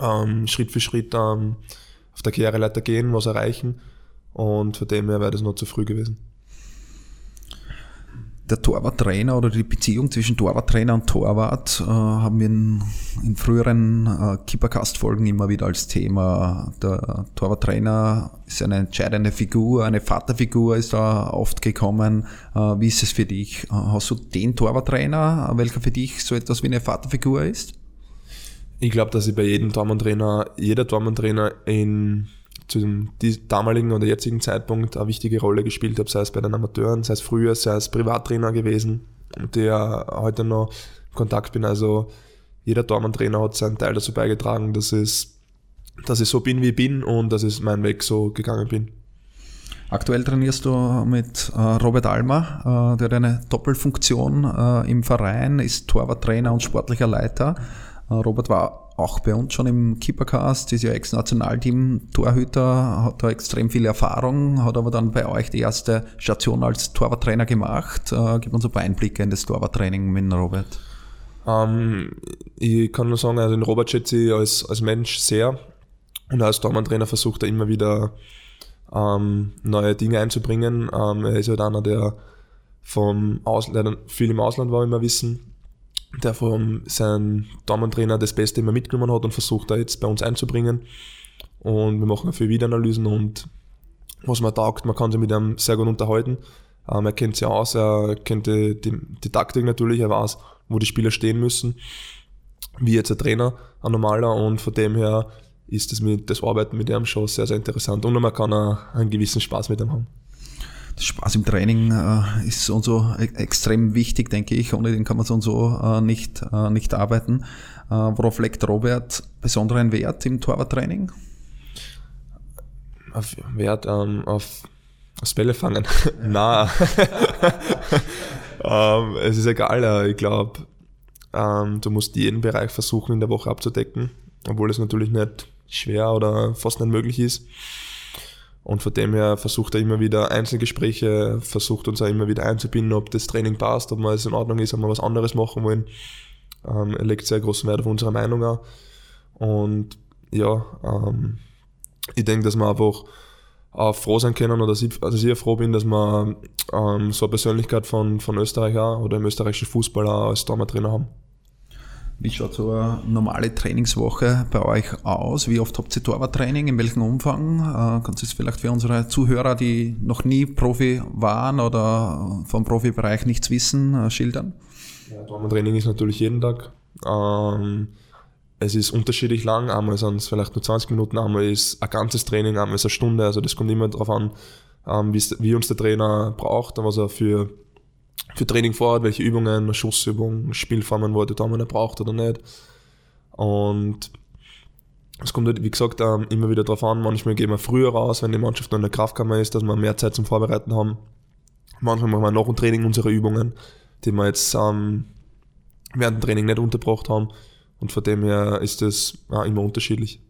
ähm, Schritt für Schritt ähm, auf der Karriereleiter gehen, was erreichen. Und von dem her wäre das noch zu früh gewesen der Torwarttrainer oder die Beziehung zwischen Torwarttrainer und Torwart äh, haben wir in, in früheren äh, Keepercast-Folgen immer wieder als Thema. Der Torwarttrainer ist eine entscheidende Figur, eine Vaterfigur ist da oft gekommen. Äh, wie ist es für dich? Äh, hast du den Torwarttrainer, welcher für dich so etwas wie eine Vaterfigur ist? Ich glaube, dass ich bei jedem Tormann-Trainer, jeder Tormann-Trainer in zu dem damaligen oder jetzigen Zeitpunkt eine wichtige Rolle gespielt habe, sei es bei den Amateuren, sei es früher, sei es Privattrainer gewesen, mit der heute noch in Kontakt bin. Also jeder Tormann-Trainer hat seinen Teil dazu beigetragen, dass, es, dass ich so bin, wie ich bin und dass ich meinen Weg so gegangen bin. Aktuell trainierst du mit äh, Robert Almer, äh, der hat eine Doppelfunktion äh, im Verein, ist Torwarttrainer und sportlicher Leiter. Äh, Robert war auch bei uns schon im Keepercast, ist ja Ex-Nationalteam-Torhüter, hat da extrem viel Erfahrung, hat aber dann bei euch die erste Station als Torwarttrainer gemacht. Äh, gib uns ein paar Einblicke in das Torwarttraining mit Robert. Ähm, ich kann nur sagen, also den Robert schätze ich als, als Mensch sehr und als Torwarttrainer versucht er immer wieder ähm, neue Dinge einzubringen. Ähm, er ist halt einer, der vom Ausland, viel im Ausland war, wie wir wissen, der von seinem Damentrainer das Beste immer mitgenommen hat und versucht da jetzt bei uns einzubringen. Und wir machen viel Videoanalysen und was man taugt, man kann sich mit ihm sehr gut unterhalten. Ähm, er kennt sich aus, er kennt die, die, die, Taktik natürlich, er weiß, wo die Spieler stehen müssen, wie jetzt ein Trainer, ein normaler und von dem her ist das, mit, das Arbeiten mit ihm schon sehr, sehr interessant und man kann auch einen gewissen Spaß mit ihm haben. Spaß im Training äh, ist so und so e-, extrem wichtig, denke ich. Ohne den kann man so und so äh, nicht, äh, nicht arbeiten. Äh, worauf legt Robert besonderen Wert im Torwarttraining? Auf Wert ähm, auf, aufs Bälle fangen. Na, ähm, es ist egal. Äh, ich glaube, ähm, du musst jeden Bereich versuchen in der Woche abzudecken, obwohl es natürlich nicht schwer oder fast nicht möglich ist. Und von dem her versucht er immer wieder Einzelgespräche, versucht uns auch immer wieder einzubinden, ob das Training passt, ob es in Ordnung ist, ob wir was anderes machen wollen. Ähm, er legt sehr großen Wert auf unsere Meinung an. Und ja, ähm, ich denke, dass wir einfach auch froh sein können oder dass ich, also froh bin, dass wir ähm, so eine Persönlichkeit von, von Österreich auch oder im österreichischen Fußball auch als Trainer haben. Wie schaut so eine normale Trainingswoche bei euch aus? Wie oft habt ihr Torwarttraining? In welchem Umfang? Äh, kannst du es vielleicht für unsere Zuhörer, die noch nie Profi waren oder vom Profibereich nichts wissen, äh, schildern? Ja, Torwarttraining ist natürlich jeden Tag. Ähm, es ist unterschiedlich lang. Einmal sind es vielleicht nur 20 Minuten, einmal ist ein ganzes Training, einmal ist eine Stunde. Also das kommt immer darauf an, ähm, wie uns der Trainer braucht und was er für für Training vorhat, welche Übungen, Schussübungen, Spielformen, wo er die Daumen braucht oder nicht. Und es kommt halt, wie gesagt, ähm, immer wieder darauf an, manchmal gehen wir früher raus, wenn die Mannschaft noch in der Kraftkammer ist, dass wir mehr Zeit zum Vorbereiten haben. Manchmal machen wir noch ein Training unsere Übungen, die wir jetzt ähm, während dem Training nicht unterbracht haben. Und von dem her ist das ja, immer unterschiedlich.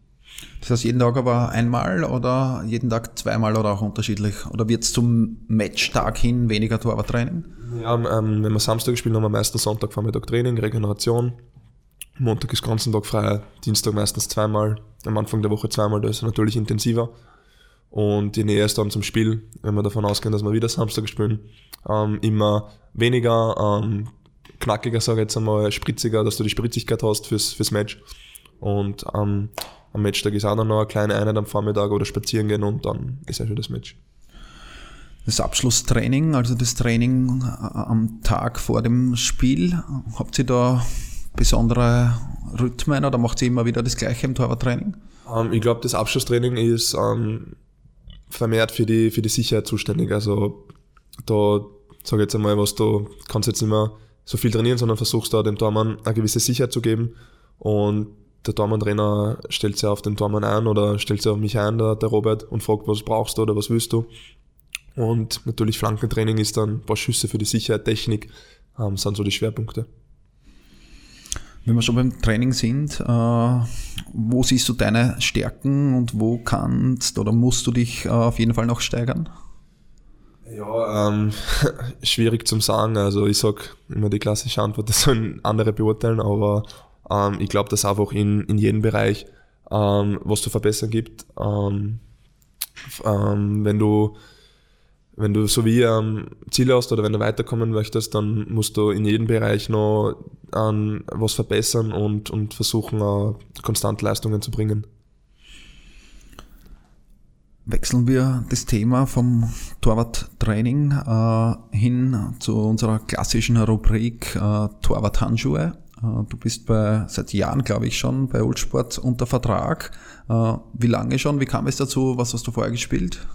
Das heißt, jeden Tag aber einmal oder jeden Tag zweimal oder auch unterschiedlich? Oder wird es zum Matchtag hin weniger Torwarttraining? Ja, ähm, wenn wir Samstag spielen, haben wir meistens Sonntagvormittag Training, Regeneration. Montag ist ganzen Tag frei, Dienstag meistens zweimal, am Anfang der Woche zweimal, da ist es natürlich intensiver. Und je näher es dann zum Spiel, wenn wir davon ausgehen, dass wir wieder Samstag spielen, ähm, immer weniger, ähm, knackiger, sage ich jetzt einmal, spritziger, dass du die Spritzigkeit hast fürs, fürs Match. Und ähm, am Matchtag ist auch dann noch eine kleine Einheit am Vormittag oder spazieren gehen und dann ist ja schon das Match. Das Abschlusstraining, also das Training äh, am Tag vor dem Spiel, habt ihr da besondere Rhythmen oder macht ihr immer wieder das gleiche im Torwarttraining? Ähm, ich glaube, das Abschlusstraining ist ähm, vermehrt für die, für die Sicherheit zuständig. Also da sage ich jetzt einmal, was du kannst jetzt nicht mehr so viel trainieren, sondern versuchst da dem Tormann eine gewisse Sicherheit zu geben und der Tormann-Trainer stellt sich auf den Tormann ein oder stellt sich auf mich ein, der, der Robert, und fragt, was brauchst du oder was willst du. Und natürlich Flankentraining ist dann ein paar Schüsse für die Sicherheit, Technik, ähm, sind so die Schwerpunkte. Wenn wir schon beim Training sind, äh, wo siehst du deine Stärken und wo kannst oder musst du dich äh, auf jeden Fall noch steigern? Ja, ähm, schwierig zum sagen. Also ich sag immer die klassische Antwort, das sollen andere beurteilen, aber ähm, ich glaube, dass einfach in, in jedem Bereich ähm, was zu verbessern gibt. Ähm, ähm, wenn du wenn du so wie ähm, Ziele hast oder wenn du weiterkommen möchtest, dann musst du in jedem Bereich noch ähm, was verbessern und, und versuchen, äh, konstant Leistungen zu bringen. Wechseln wir das Thema vom Torwarttraining äh, hin zu unserer klassischen Rubrik äh, Torwart-Handschuhe. Äh, du bist bei, seit Jahren, glaube ich, schon bei Oldsport unter Vertrag. Äh, wie lange schon? Wie kam es dazu? Was hast du vorher gespielt?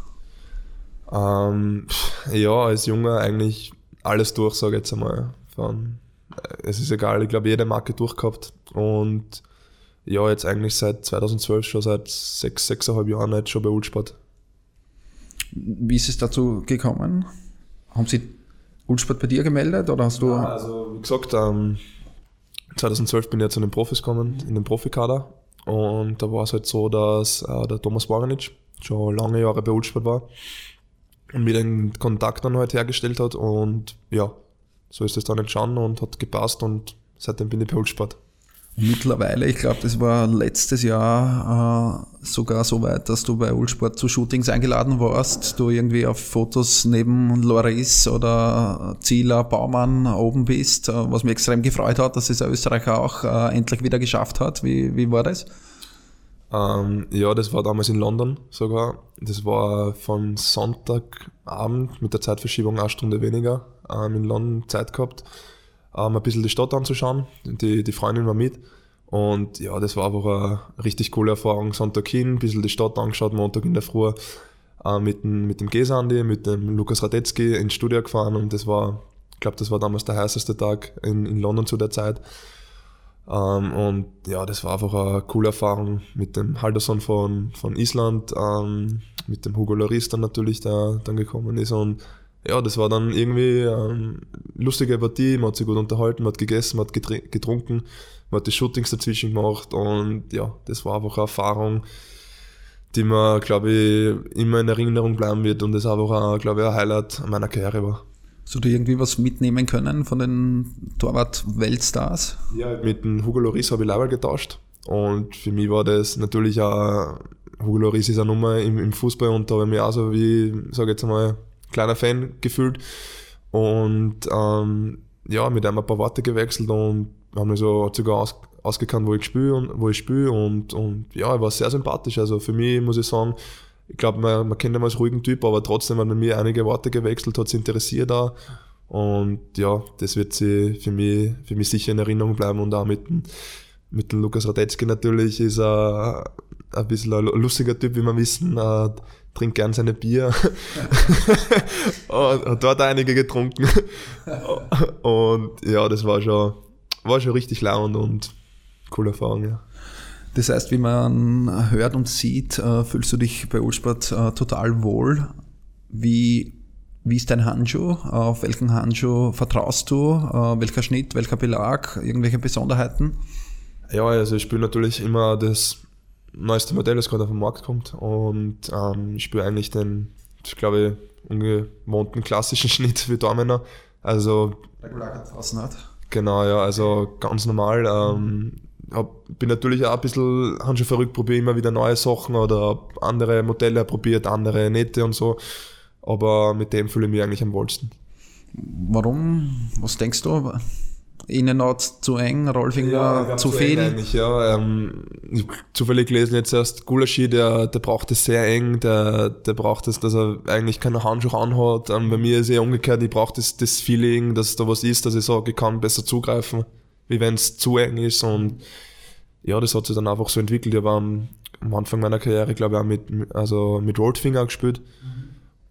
Ähm, ja, als Junger eigentlich alles durch, sage ich jetzt einmal. Von, äh, es ist egal, ich glaube, jede Marke durchgehabt. Und ja, jetzt eigentlich seit 2012, schon seit sechs, sechseinhalb Jahren jetzt schon bei Ulsport. Wie ist es dazu gekommen? Haben Sie Ulsport bei dir gemeldet oder hast du. Ja, also, wie gesagt, ähm, 2012 bin ich ja zu den Profis gekommen, in den Profikader. Und da war es halt so, dass äh, der Thomas Waranic schon lange Jahre bei Ulsport war und mir den Kontakt dann halt hergestellt hat. Und ja, so ist es dann entstanden und hat gepasst und seitdem bin ich bei Ulsport. Mittlerweile, ich glaube, das war letztes Jahr äh, sogar so weit, dass du bei Ulsport zu Shootings eingeladen warst, du irgendwie auf Fotos neben Loris oder Zieler, Baumann oben bist, äh, was mich extrem gefreut hat, dass es ein Österreicher auch äh, endlich wieder geschafft hat. Wie, wie war das? Ähm, ja, das war damals in London sogar. Das war von Sonntagabend mit der Zeitverschiebung eine Stunde weniger ähm, in London Zeit gehabt ähm, ein bisschen die Stadt anzuschauen. Die, die Freundin war mit. Und ja, das war einfach eine richtig coole Erfahrung. Sonntag hin, ein bisschen die Stadt angeschaut, Montag in der Früh äh, mit dem, mit dem Gesandi, mit dem Lukas Radetzky ins Studio gefahren und das war, ich glaube, das war damals der heißeste Tag in, in London zu der Zeit. Ähm, und ja, das war einfach eine coole Erfahrung mit dem Halderson von, von Island, ähm, mit dem Hugo Loris dann natürlich, der dann gekommen ist und ja, das war dann irgendwie ähm, lustige Partie, man hat sich gut unterhalten, man hat gegessen, man hat getrunken, man hat die Shootings dazwischen gemacht und ja, das war einfach eine Erfahrung, die mir, glaube ich, immer in Erinnerung bleiben wird und das einfach, glaube ich, ein Highlight meiner Karriere war. Hast du irgendwie was mitnehmen können von den Torwart-Weltstars? Ja, mit dem Hugo Loris habe ich Level getauscht und für mich war das natürlich auch, Hugo Loris ist eine Nummer im, im Fußball und da habe ich mich auch so wie, sage jetzt einmal, kleiner Fan gefühlt. Und ähm, ja, mit einem ein paar Worte gewechselt und haben mich so sogar aus, ausgekannt, wo ich spiele und wo ich spiele und, und ja, er war sehr sympathisch. Also für mich muss ich sagen, ich glaube, man, man kennt ihn als ruhigen Typ, aber trotzdem hat man mir einige Worte gewechselt, hat sich interessiert da. Und ja, das wird sie für mich, für mich sicher in Erinnerung bleiben und auch mit, mit Lukas Radetzky natürlich ist er ein bisschen ein lustiger Typ, wie wir wissen. Er trinkt gern seine Bier. und hat dort einige getrunken. und ja, das war schon, war schon richtig laut und coole Erfahrung, ja. Das heißt, wie man hört und sieht, äh, fühlst du dich bei Ulsport äh, total wohl. Wie, wie ist dein Handschuh? Auf welchen Handschuh vertraust du? Äh, welcher Schnitt, welcher Belag, irgendwelche Besonderheiten? Ja, also ich spiele natürlich immer das neueste Modell, das gerade auf den Markt kommt. Und ähm, ich spüre eigentlich den, ich glaube, ungewohnten klassischen Schnitt für Dormener. Also. Genau, ja, also ganz normal. Ähm, hab, bin natürlich auch ein bisschen Handschuh verrückt, probiere immer wieder neue Sachen oder andere Modelle probiert, andere Nähte und so. Aber mit dem fühle ich mich eigentlich am wohlsten. Warum? Was denkst du? Innenort zu eng, Rollfinger ja, zu viel? Eigentlich, ja. Ähm, zufällig gelesen jetzt erst Gulaschi, der, der braucht es sehr eng, der, der braucht es, dass er eigentlich keine Handschuhe anhat. Ähm, bei mir ist es eher umgekehrt, ich brauche das, das Feeling, dass da was ist, dass ich sage, ich kann besser zugreifen, wie wenn es zu eng ist. Und ja, das hat sich dann einfach so entwickelt. Ich habe am, am Anfang meiner Karriere, glaube ich, auch mit, also mit Rollfinger gespielt. Mhm.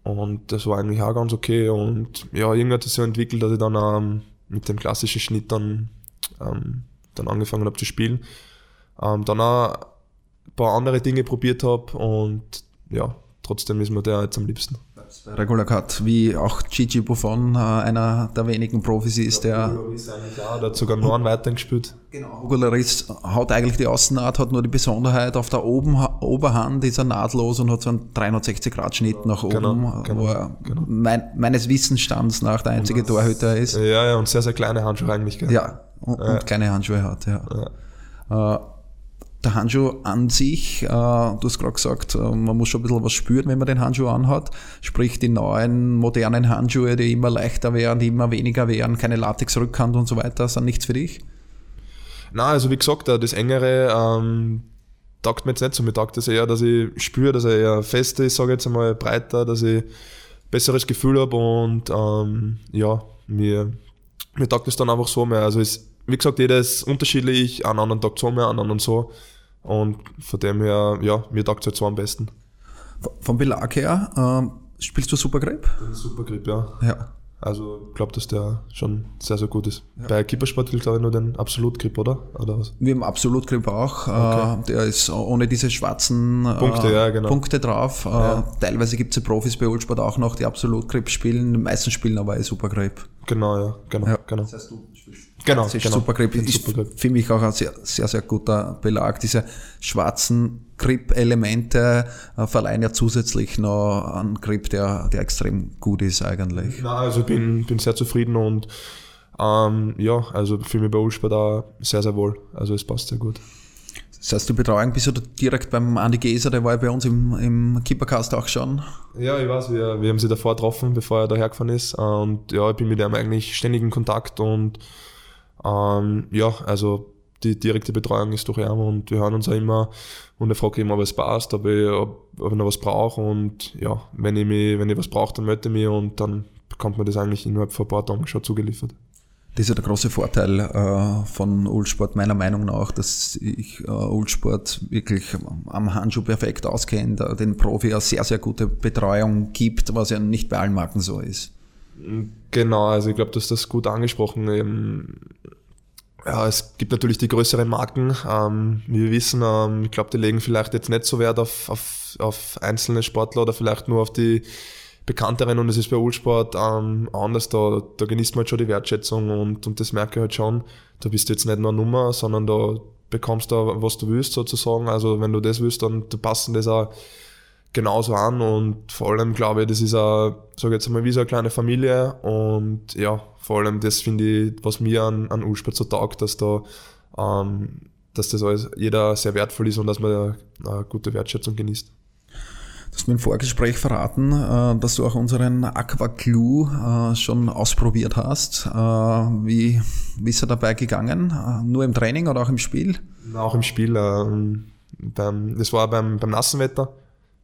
Und das war eigentlich auch ganz okay. Und ja, irgendwie hat es so entwickelt, dass ich dann ähm, mit dem klassischen Schnitt dann, ähm, dann angefangen habe zu spielen. Ähm, dann auch ein paar andere Dinge probiert habe und ja, trotzdem ist mir der jetzt am liebsten. Regular Cut, wie auch Gigi Buffon, äh, einer der wenigen Profis ist, der. Hugo Lloris eigentlich auch, der hat sogar noch einen weiteren gespielt. Genau. Hugo Lloris hat eigentlich die Außennaht, hat nur die Besonderheit, auf der Oben, Oberhand ist er nahtlos und hat so einen 360-Grad-Schnitt nach oben, genau, genau, wo er genau. mein, meines Wissensstands nach der einzige Torhüter ist. Ja, ja, und sehr, sehr kleine Handschuhe eigentlich. Gell? Ja, und, ja. und kleine Handschuhe hat, ja. ja. Äh, der Handschuh an sich, äh, du hast gerade gesagt, äh, man muss schon ein bisschen was spüren, wenn man den Handschuh anhat. Sprich, die neuen, modernen Handschuhe, die immer leichter werden, die immer weniger werden, keine Latex-Rückhand und so weiter, sind nichts für dich? Na, also wie gesagt, äh, das engere ähm, taugt mir jetzt nicht so. Mir taugt das eher, dass ich spüre, dass er eher fest ist, sage ich jetzt einmal, breiter, dass ich besseres Gefühl habe und ähm, ja, mir, mir taugt das dann einfach so mehr. Also ist, wie gesagt, jeder ist unterschiedlich, an anderen Tag so mehr, an anderen so. Und von dem her, ja, mir taugt es halt so am besten. Vom Belag her, ähm, spielst du Supergrip? Supergrip, ja. Ja. Also ich glaube, dass der schon sehr, sehr gut ist. Ja. Bei Keepersport gilt glaube ich nur den Absolut-Grip, oder? oder was? Wir haben Absolut-Grip auch. Okay. Äh, der ist ohne diese schwarzen äh, Punkte, ja, genau. Punkte drauf. Äh, ja. Teilweise gibt es ja Profis bei Oldsport auch noch, die Absolut-Grip spielen. Die meisten spielen aber eh Supergrip. Genau, ja. Genau, ja. genau. Das heißt, du Genau, das ist genau. super Grip. Ist für mich auch ein sehr, sehr, sehr guter Belag. Diese schwarzen Grip-Elemente äh, verleihen ja zusätzlich noch einen Grip, der, der extrem gut ist eigentlich. Na, also bin, bin sehr zufrieden und ähm, ja, also fühle mich bei Ulsport da sehr, sehr wohl. Also es passt sehr gut. Das heißt, die Betreuung bist du direkt beim Andi Geser, der war ja bei uns im, im Keepercast auch schon. Ja, ich weiß, wir, wir haben sie davor getroffen, bevor er daher gefahren ist. Und ja, ich bin mit ihm eigentlich ständig in Kontakt und ähm, ja, also die direkte Betreuung ist durch ihn und wir hören uns auch immer und er fragt immer, ob es passt, ob ich, ob, ob ich noch was brauche und ja, wenn ich, mich, wenn ich was brauche, dann melde ich mich und dann bekommt man das eigentlich innerhalb von ein paar Tagen schon zugeliefert. Das ist ja der große Vorteil äh, von Ulsport, meiner Meinung nach, dass ich äh, Ulsport wirklich am Handschuh perfekt auskennt, äh, den Profi eine sehr, sehr gute Betreuung gibt, was ja nicht bei allen Marken so ist. Genau, also ich glaube, du hast das gut angesprochen. Ja, es gibt natürlich die größeren Marken. Ähm, wie wir wissen, ähm, ich glaube, die legen vielleicht jetzt nicht so Wert auf, auf, auf einzelne Sportler oder vielleicht nur auf die bekannteren und es ist bei Ulsport ähm, anders, da, da genießt man halt schon die Wertschätzung und, und das merke ich halt schon. Da bist du jetzt nicht nur Nummer, sondern da bekommst du, was du willst sozusagen. Also wenn du das willst, dann passen das auch genauso an und vor allem glaube ich, das ist auch, sage jetzt mal, wie so eine kleine Familie und ja, vor allem das finde ich, was mir an, an Ulsport so taugt, dass da, ähm, dass das alles jeder sehr wertvoll ist und dass man eine gute Wertschätzung genießt. Du hast mir im Vorgespräch verraten, äh, dass du auch unseren Aqua Glue äh, schon ausprobiert hast. Äh, wie, wie ist er dabei gegangen? Nur im Training oder auch im Spiel? Auch im Spiel. Das war beim, beim nassen Wetter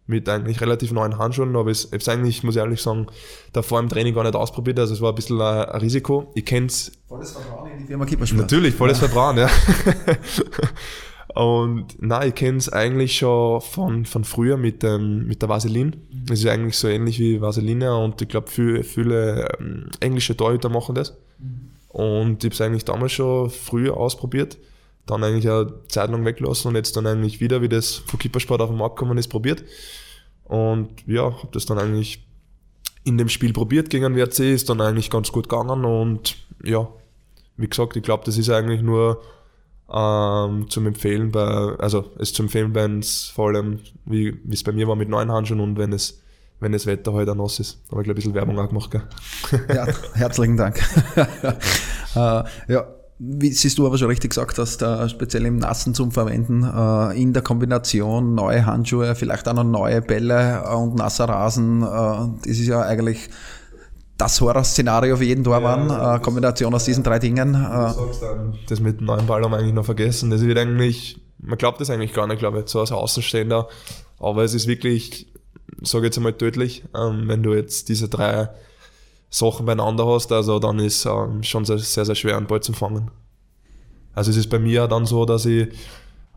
mit eigentlich relativ neuen Handschuhen, aber ich habe es eigentlich, muss ich ehrlich sagen, davor im Training gar nicht ausprobiert, also es war ein bisschen ein Risiko. Ich kenne es. Volles Vertrauen in die Firma Kippersport. Natürlich, volles ja. Vertrauen, ja. Und nein, ich kenne es eigentlich schon von, von früher mit, ähm, mit der Vaseline. Es ist eigentlich so ähnlich wie Vaseline und ich glaube, viele, viele ähm, englische Torhüter machen das. Mhm. Und ich habe es eigentlich damals schon früher ausprobiert dann eigentlich eine Zeit lang weglassen und jetzt dann eigentlich wieder, wie das von Kippersport auf den Markt gekommen ist, probiert. Und ja, habe das dann eigentlich in dem Spiel probiert gegen den WRC, ist dann eigentlich ganz gut gegangen und ja, wie gesagt, ich glaube, das ist eigentlich nur ähm, zum Empfehlen bei, also es zu empfehlen, wenn es vor allem, wie es bei mir war mit neuen Handschuhen und wenn es wenn das Wetter heute halt nass ist. Da habe ich ein bisschen Werbung auch gemacht. Gell? Ja, herzlichen Dank. äh, ja, wie siehst du aber schon richtig gesagt, dass da speziell im Nassen zum Verwenden äh, in der Kombination neue Handschuhe, vielleicht auch noch neue Bälle und nasser Rasen, äh, das ist ja eigentlich das Horrorszenario für jeden Tormann, ja, äh, Kombination aus diesen drei Dingen. Äh. Das mit dem neuen Ball haben wir eigentlich noch vergessen. Das wird eigentlich, man glaubt das eigentlich gar nicht, glaube ich, so als Außenstehender. Aber es ist wirklich, sage jetzt einmal tödlich, ähm, wenn du jetzt diese drei Sachen beieinander hast, also dann ist ähm, schon sehr, sehr, sehr schwer, einen Ball zu fangen. Also es ist bei mir dann so, dass ich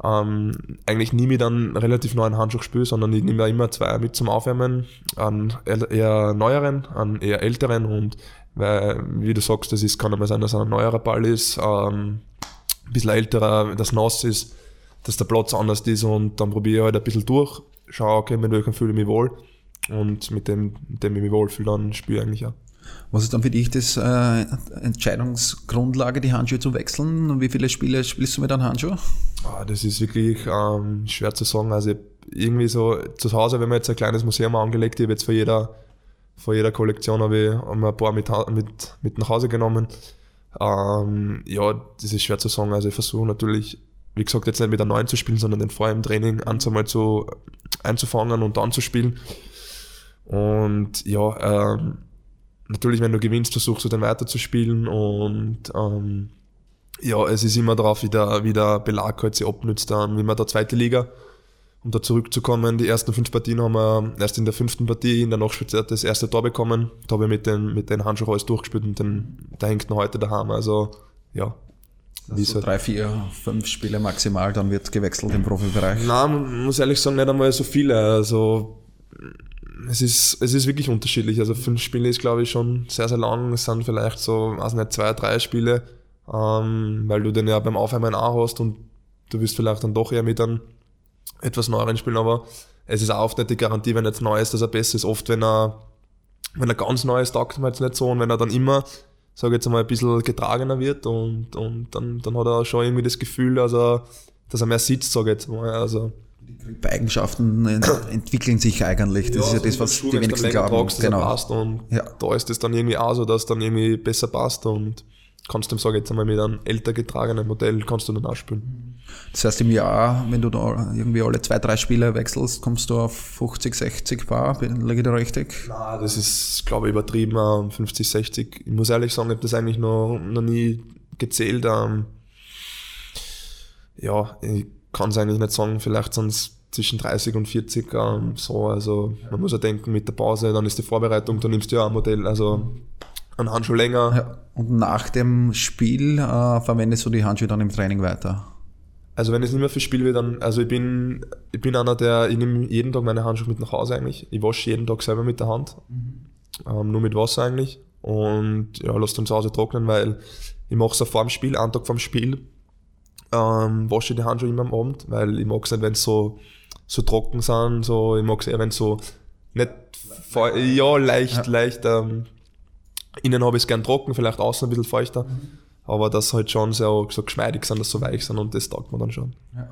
ähm, eigentlich nie mit einem relativ neuen Handschuh spiele, sondern ich nehme immer zwei mit zum Aufwärmen, einen eher neueren, einen eher älteren und weil, wie du sagst, das ist, kann einmal sein, dass ein neuerer Ball ist, ähm, ein bisschen älterer, das nass ist, dass der Platz anders ist und dann probiere ich halt ein bisschen durch, schaue, okay, mit welchem fühle ich mich wohl und mit dem, mit dem ich mich wohlfühle, dann spiele ich eigentlich auch. Was ist dann für dich das äh, Entscheidungsgrundlage, die Handschuhe zu wechseln? Und wie viele Spiele spielst du mit einem Handschuh? Oh, das ist wirklich ähm, schwer zu sagen. Also irgendwie so zu Hause, wenn man jetzt ein kleines Museum angelegt, ich habe jetzt vor jeder, vor jeder Kollektion habe ich ein paar mit, mit, mit nach Hause genommen. Ähm, ja, das ist schwer zu sagen. Also ich versuche natürlich, wie gesagt, jetzt nicht mit einem neuen zu spielen, sondern den vorher im Training einmal zu, einzufangen und dann zu spielen. Und ja, ähm, natürlich, wenn du gewinnst, versuchst du dann weiterzuspielen und ähm, ja, es ist immer darauf, wie der, wie der Belag halt sich abnützt, dann, wie man der zweite Liga, um da zurückzukommen. Die ersten fünf Partien haben wir erst in der fünften Partie in der Nachspielzeit das erste Tor bekommen. Da habe ich mit den, mit den Handschuhen alles durchgespielt und den, der hängt noch heute daheim. Also, ja. Also halt drei, vier, fünf Spiele maximal, dann wird gewechselt im Profibereich. Nein, muss ehrlich sagen, nicht einmal so viele. Also, es ist, es ist wirklich unterschiedlich. Also fünf Spiele ist, glaube ich, schon sehr, sehr lang. Es sind vielleicht so, weiß nicht, zwei, drei Spiele, ähm, weil du den ja beim Aufwärmen auch hast und du wirst vielleicht dann doch eher mit einem etwas neueren spielen, aber es ist auch oft nicht die Garantie, wenn er jetzt neu ist, dass er besser ist. Oft, wenn er, wenn er ganz neu ist, taugt man jetzt nicht so und wenn er dann immer, sage jetzt mal, ein bisschen getragener wird und, und dann, dann hat er schon irgendwie das Gefühl, dass er, dass er mehr sitzt, sage ich jetzt mal. Also, die Eigenschaften entwickeln sich eigentlich. Das ja, ist ja das, was Schuh, die wenigsten glauben. Tragst, genau. Passt und ja. da ist es dann irgendwie auch so, dass dann irgendwie besser passt und kannst du, sage jetzt einmal, mit einem älter getragenen Modell kannst du dann auch spielen. Das heißt, im Jahr, wenn du da irgendwie alle zwei, drei Spiele wechselst, kommst du auf 50, 60 Paar, liege ich da richtig? Nein, das ist, glaube ich, übertrieben, 50, 60. Ich muss ehrlich sagen, ich habe das eigentlich noch, noch nie gezählt. Ähm, ja, ich kann es eigentlich nicht sagen, vielleicht sind es zwischen 30 und 40 ähm, so. Also man muss ja denken mit der Pause, dann ist die Vorbereitung, dann nimmst du ja ein Modell, also ein Handschuh länger. Ja, und nach dem Spiel äh, verwendest du die Handschuhe dann im Training weiter? Also wenn es nicht mehr für Spiel wird, dann, also ich bin, ich bin einer, der, ich nehme jeden Tag meine Handschuhe mit nach Hause eigentlich. Ich wasche jeden Tag selber mit der Hand. Mhm. Ähm, nur mit Wasser eigentlich. Und ja, lasse dann zu Hause trocknen, weil ich mache es auch vor dem Spiel, einen Tag vor dem Spiel ähm, wasche die Handschuhe immer am Abend, weil ich mag es nicht, wenn sie so, so trocken sind, so, ich mag es eher, wenn so nicht, ja, leicht, ja. leicht, ähm, innen habe ich es gern trocken, vielleicht außen ein bisschen feuchter, mhm. aber das halt schon sehr so geschmeidig sind, dass so weich sind und das taugt man dann schon. Ja.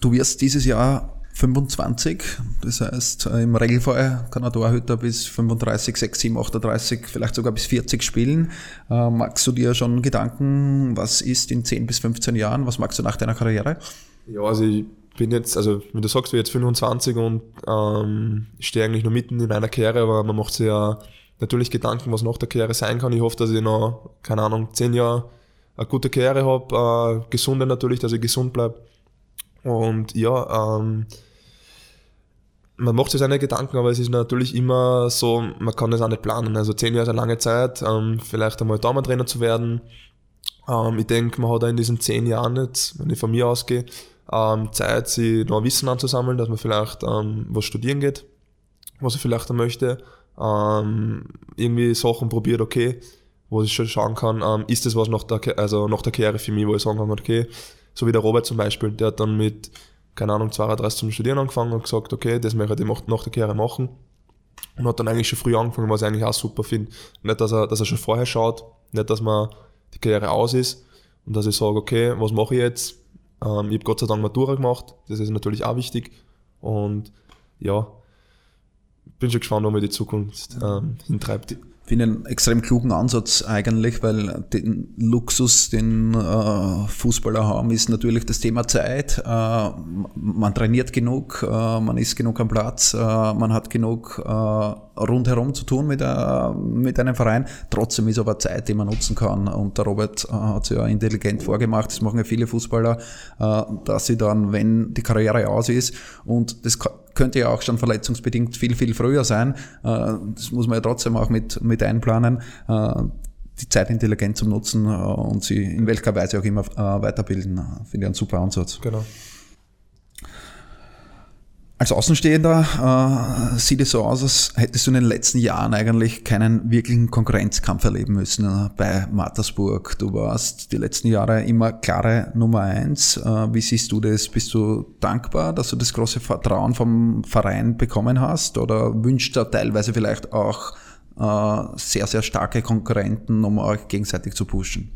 Du wirst dieses Jahr 25. Das heißt, im Regelfall kann ein Torhüter bis 35, 6, 7, 38, vielleicht sogar bis 40 spielen. Äh, magst du dir schon Gedanken, was ist in 10 bis 15 Jahren? Was magst du nach deiner Karriere? Ja, also ich bin jetzt, also wie du sagst, ich bin jetzt 25 und ähm, stehe eigentlich nur mitten in meiner Karriere, aber man macht sich ja natürlich Gedanken, was nach der Karriere sein kann. Ich hoffe, dass ich noch, keine Ahnung, 10 Jahre eine gute Karriere habe, äh, gesunde natürlich, dass ich gesund bleibe und ja, ähm, man macht sich seine Gedanken, aber es ist natürlich immer so, man kann das auch nicht planen. Also zehn Jahre ist eine lange Zeit, ähm, vielleicht einmal Daumentrainer zu werden. Ähm, ich denke, man hat auch in diesen zehn Jahren jetzt, wenn ich von mir ausgehe, ähm, Zeit, sich noch Wissen anzusammeln, dass man vielleicht ähm, was studieren geht, was ich vielleicht möchte. Ähm, irgendwie Sachen probiert, okay, wo ich schon schauen kann, ähm, ist das was nach der, also nach der Karriere für mich, wo ich sagen kann, okay, so wie der Robert zum Beispiel, der hat dann mit, keine Ahnung, 32 zum Studieren angefangen und gesagt, okay, das möchte ich nach der Karriere machen. Und hat dann eigentlich schon früh angefangen, was ich eigentlich auch super finde. Nicht, dass er, dass er schon vorher schaut, nicht, dass man die Karriere aus ist und dass ich sage, okay, was mache ich jetzt? Ähm, ich habe Gott sei Dank Matura gemacht, das ist natürlich auch wichtig. Und ja, bin schon gespannt, wo mir die Zukunft ähm, hintreibt. Finde einen extrem klugen Ansatz eigentlich, weil den Luxus, den äh, Fußballer haben, ist natürlich das Thema Zeit. Äh, man trainiert genug, äh, man ist genug am Platz, äh, man hat genug äh, rundherum zu tun mit, äh, mit einem Verein. Trotzdem ist aber Zeit, die man nutzen kann. Und der Robert hat es ja intelligent vorgemacht, das machen ja viele Fußballer, dass sie dann, wenn die Karriere aus ist, und das könnte ja auch schon verletzungsbedingt viel, viel früher sein. Äh, das muss man ja trotzdem auch mit, mit einplanen äh, die Zeit intelligent zu nutzen äh, und sie in welcher Weise auch immer weiterbilden, finde ich einen super Ansatz. Genau. Als Außenstehender äh, sieht es so aus, als hättest du in den letzten Jahren eigentlich keinen wirklichen Konkurrenzkampf erleben müssen äh, bei Mattersburg. Du warst die letzten Jahre immer klare Nummer eins. Äh, wie siehst du das? Bist du dankbar, dass du das große Vertrauen vom Verein bekommen hast? Oder wünscht er teilweise vielleicht auch äh, sehr, sehr starke Konkurrenten, um euch gegenseitig zu pushen?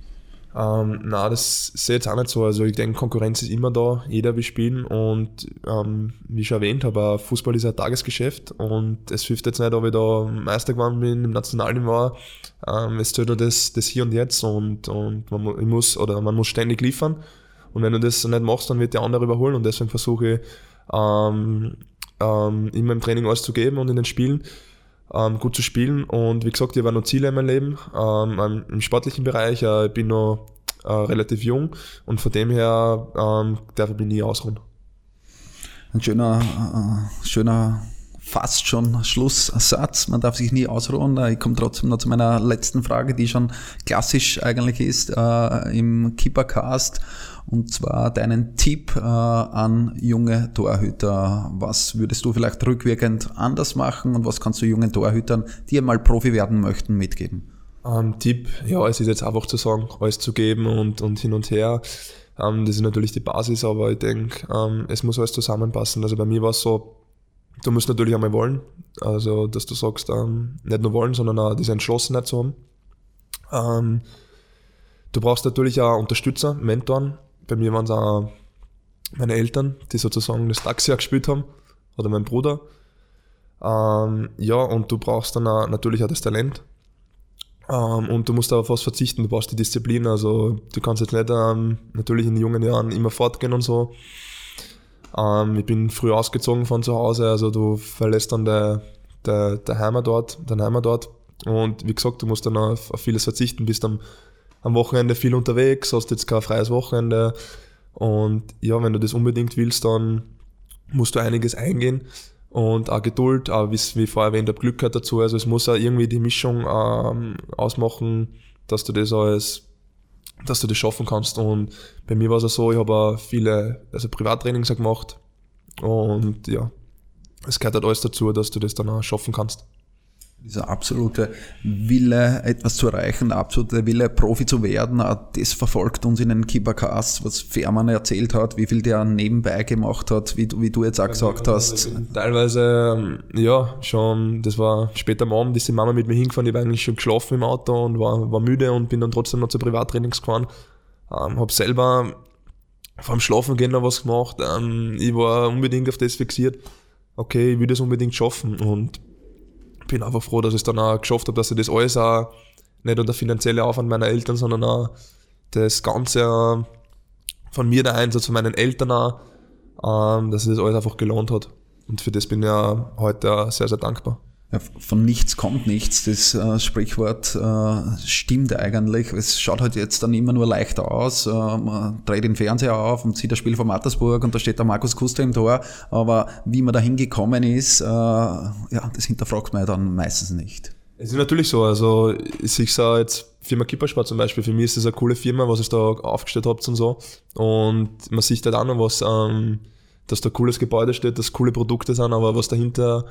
Ähm, na, das sehe ich jetzt auch nicht so. Also ich denke, Konkurrenz ist immer da, jeder will spielen. Und ähm, wie ich schon erwähnt habe, Fußball ist ein Tagesgeschäft. Und es hilft jetzt nicht, ob ich da Meister geworden bin im Nationalniveau. Ähm, es zählt das, das hier und jetzt. Und, und man, muss, oder man muss ständig liefern. Und wenn du das nicht machst, dann wird der andere überholen. Und deswegen versuche ich ähm, ähm, immer im Training alles zu geben und in den Spielen ähm, gut zu spielen. Und wie gesagt, ich habe noch Ziele in meinem Leben ähm, im sportlichen Bereich. Äh, ich bin noch äh, relativ jung und von dem her ähm, darf ich mich nie ausruhen. Ein schöner, äh, schöner fast schon Schlusssatz. Man darf sich nie ausruhen. Ich komme trotzdem noch zu meiner letzten Frage, die schon klassisch eigentlich ist äh, im Keepercast. Und zwar deinen Tipp äh, an junge Torhüter. Was würdest du vielleicht rückwirkend anders machen und was kannst du jungen Torhütern, die einmal Profi werden möchten, mitgeben? Ähm, Tipp, ja, es ist jetzt einfach zu sagen, alles zu geben und, und hin und her. Ähm, das ist natürlich die Basis, aber ich denke, ähm, es muss alles zusammenpassen. Also bei mir war es so, du musst natürlich einmal wollen. Also, dass du sagst, ähm, nicht nur wollen, sondern auch diese Entschlossenheit zu haben. Ähm, du brauchst natürlich auch Unterstützer, Mentoren. Bei mir waren es auch meine Eltern, die sozusagen das Taxi auch gespielt haben, oder mein Bruder. Ähm, ja, und du brauchst dann auch, natürlich auch das Talent. Ähm, und du musst auf was verzichten, du brauchst die Disziplin. Also, du kannst jetzt nicht ähm, natürlich in jungen Jahren immer fortgehen und so. Ähm, ich bin früh ausgezogen von zu Hause, also du verlässt dann der, der, der Heimat dort, dein Heimatort. Und wie gesagt, du musst dann auf, auf vieles verzichten, bist am, am Wochenende viel unterwegs, hast jetzt kein freies Wochenende. Und ja, wenn du das unbedingt willst, dann musst du einiges eingehen. Und auch Geduld, auch wie, wie vorher erwähnt habe, Glück gehört dazu. Also es muss auch irgendwie die Mischung ähm, ausmachen, dass du das alles dass du das schaffen kannst. Und bei mir war es auch so, ich habe viele also Privattrainings gemacht und ja, es gehört halt alles dazu, dass du das dann auch schaffen kannst. Dieser absolute Wille, etwas zu erreichen, der absolute Wille, Profi zu werden, das verfolgt uns in den Keepercast, was Fährmann erzählt hat, wie viel der nebenbei gemacht hat, wie, wie du jetzt auch gesagt hast. Teilweise, ähm, ja, schon, das war später am Abend, ist die Mama mit mir hingefahren, ich war eigentlich schon geschlafen im Auto und war, war müde und bin dann trotzdem noch zu Privattrainings gefahren. Ähm, habe selber vor dem Schlafen gehen noch was gemacht. Ähm, ich war unbedingt auf das fixiert. Okay, ich will das unbedingt schaffen und bin einfach froh, dass ich es dann auch geschafft habe, dass ich das alles auch nicht nur der finanzielle Aufwand meiner Eltern, sondern auch das Ganze von mir der Einsatz von meinen Eltern auch, ähm, dass es das alles einfach gelohnt hat. Und für das bin ich ja heute sehr, sehr dankbar. Von nichts kommt nichts. Das äh, Sprichwort äh, stimmt eigentlich. Es schaut halt jetzt dann immer nur leichter aus. Äh, man dreht den Fernseher auf und sieht das Spiel von Mattersburg und da steht der Markus Kuster im Tor. Aber wie man da hingekommen ist, äh, ja, das hinterfragt man ja dann meistens nicht. Es ist natürlich so. Also ich sage jetzt Firma Kippersport zum Beispiel, für mich ist das eine coole Firma, was ich da aufgestellt habt und so. Und man sieht halt auch noch was, ähm, dass da cooles Gebäude steht, dass coole Produkte sind, aber was dahinter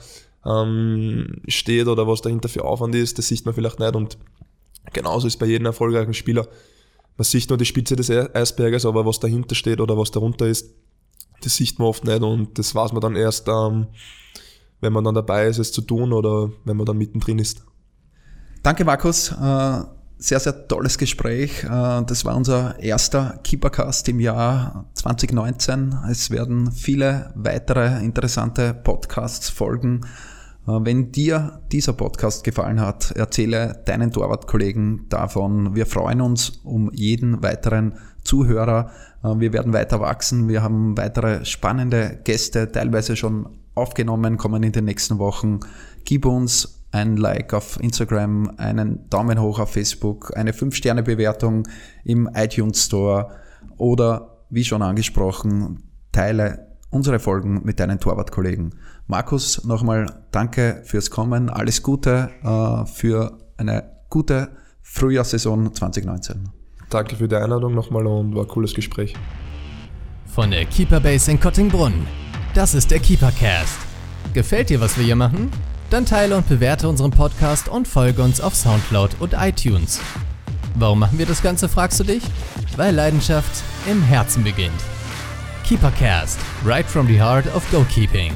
ähm, steht oder was dahinter für Aufwand ist, das sieht man vielleicht nicht. Und genauso ist bei jedem erfolgreichen Spieler. Man sieht nur die Spitze des Eisberges, aber was dahinter steht oder was darunter ist, das sieht man oft nicht und das weiß man dann erst, ähm, wenn man dann dabei ist, es zu tun oder wenn man dann mittendrin ist. Danke, Markus. Äh, sehr, sehr tolles Gespräch. Äh, das war unser erster Keepercast im Jahr 2019. Es werden viele weitere interessante Podcasts folgen. Äh, wenn dir dieser Podcast gefallen hat, erzähle deinen Torwartkollegen davon. Wir freuen uns um jeden weiteren Zuhörer. Äh, wir werden weiter wachsen. Wir haben weitere spannende Gäste, teilweise schon aufgenommen, kommen in den nächsten Wochen. Gib uns ein Like auf Instagram, einen Daumen hoch auf Facebook, eine 5-Sterne-Bewertung im iTunes Store oder, wie schon angesprochen, teile unsere Folgen mit deinen Torwartkollegen. Markus, nochmal danke fürs Kommen. Alles Gute äh, für eine gute Frühjahrssaison 2019. Danke für die Einladung nochmal und war ein cooles Gespräch. Von der Keeper Base in Kottingbrunn. Das ist der Keepercast. Gefällt dir, was wir hier machen? Dann teile und bewerte unseren Podcast und folge uns auf Soundcloud und iTunes. Warum machen wir das Ganze, fragst du dich? Weil Leidenschaft im Herzen beginnt. Keepercast, right from the heart of goalkeeping.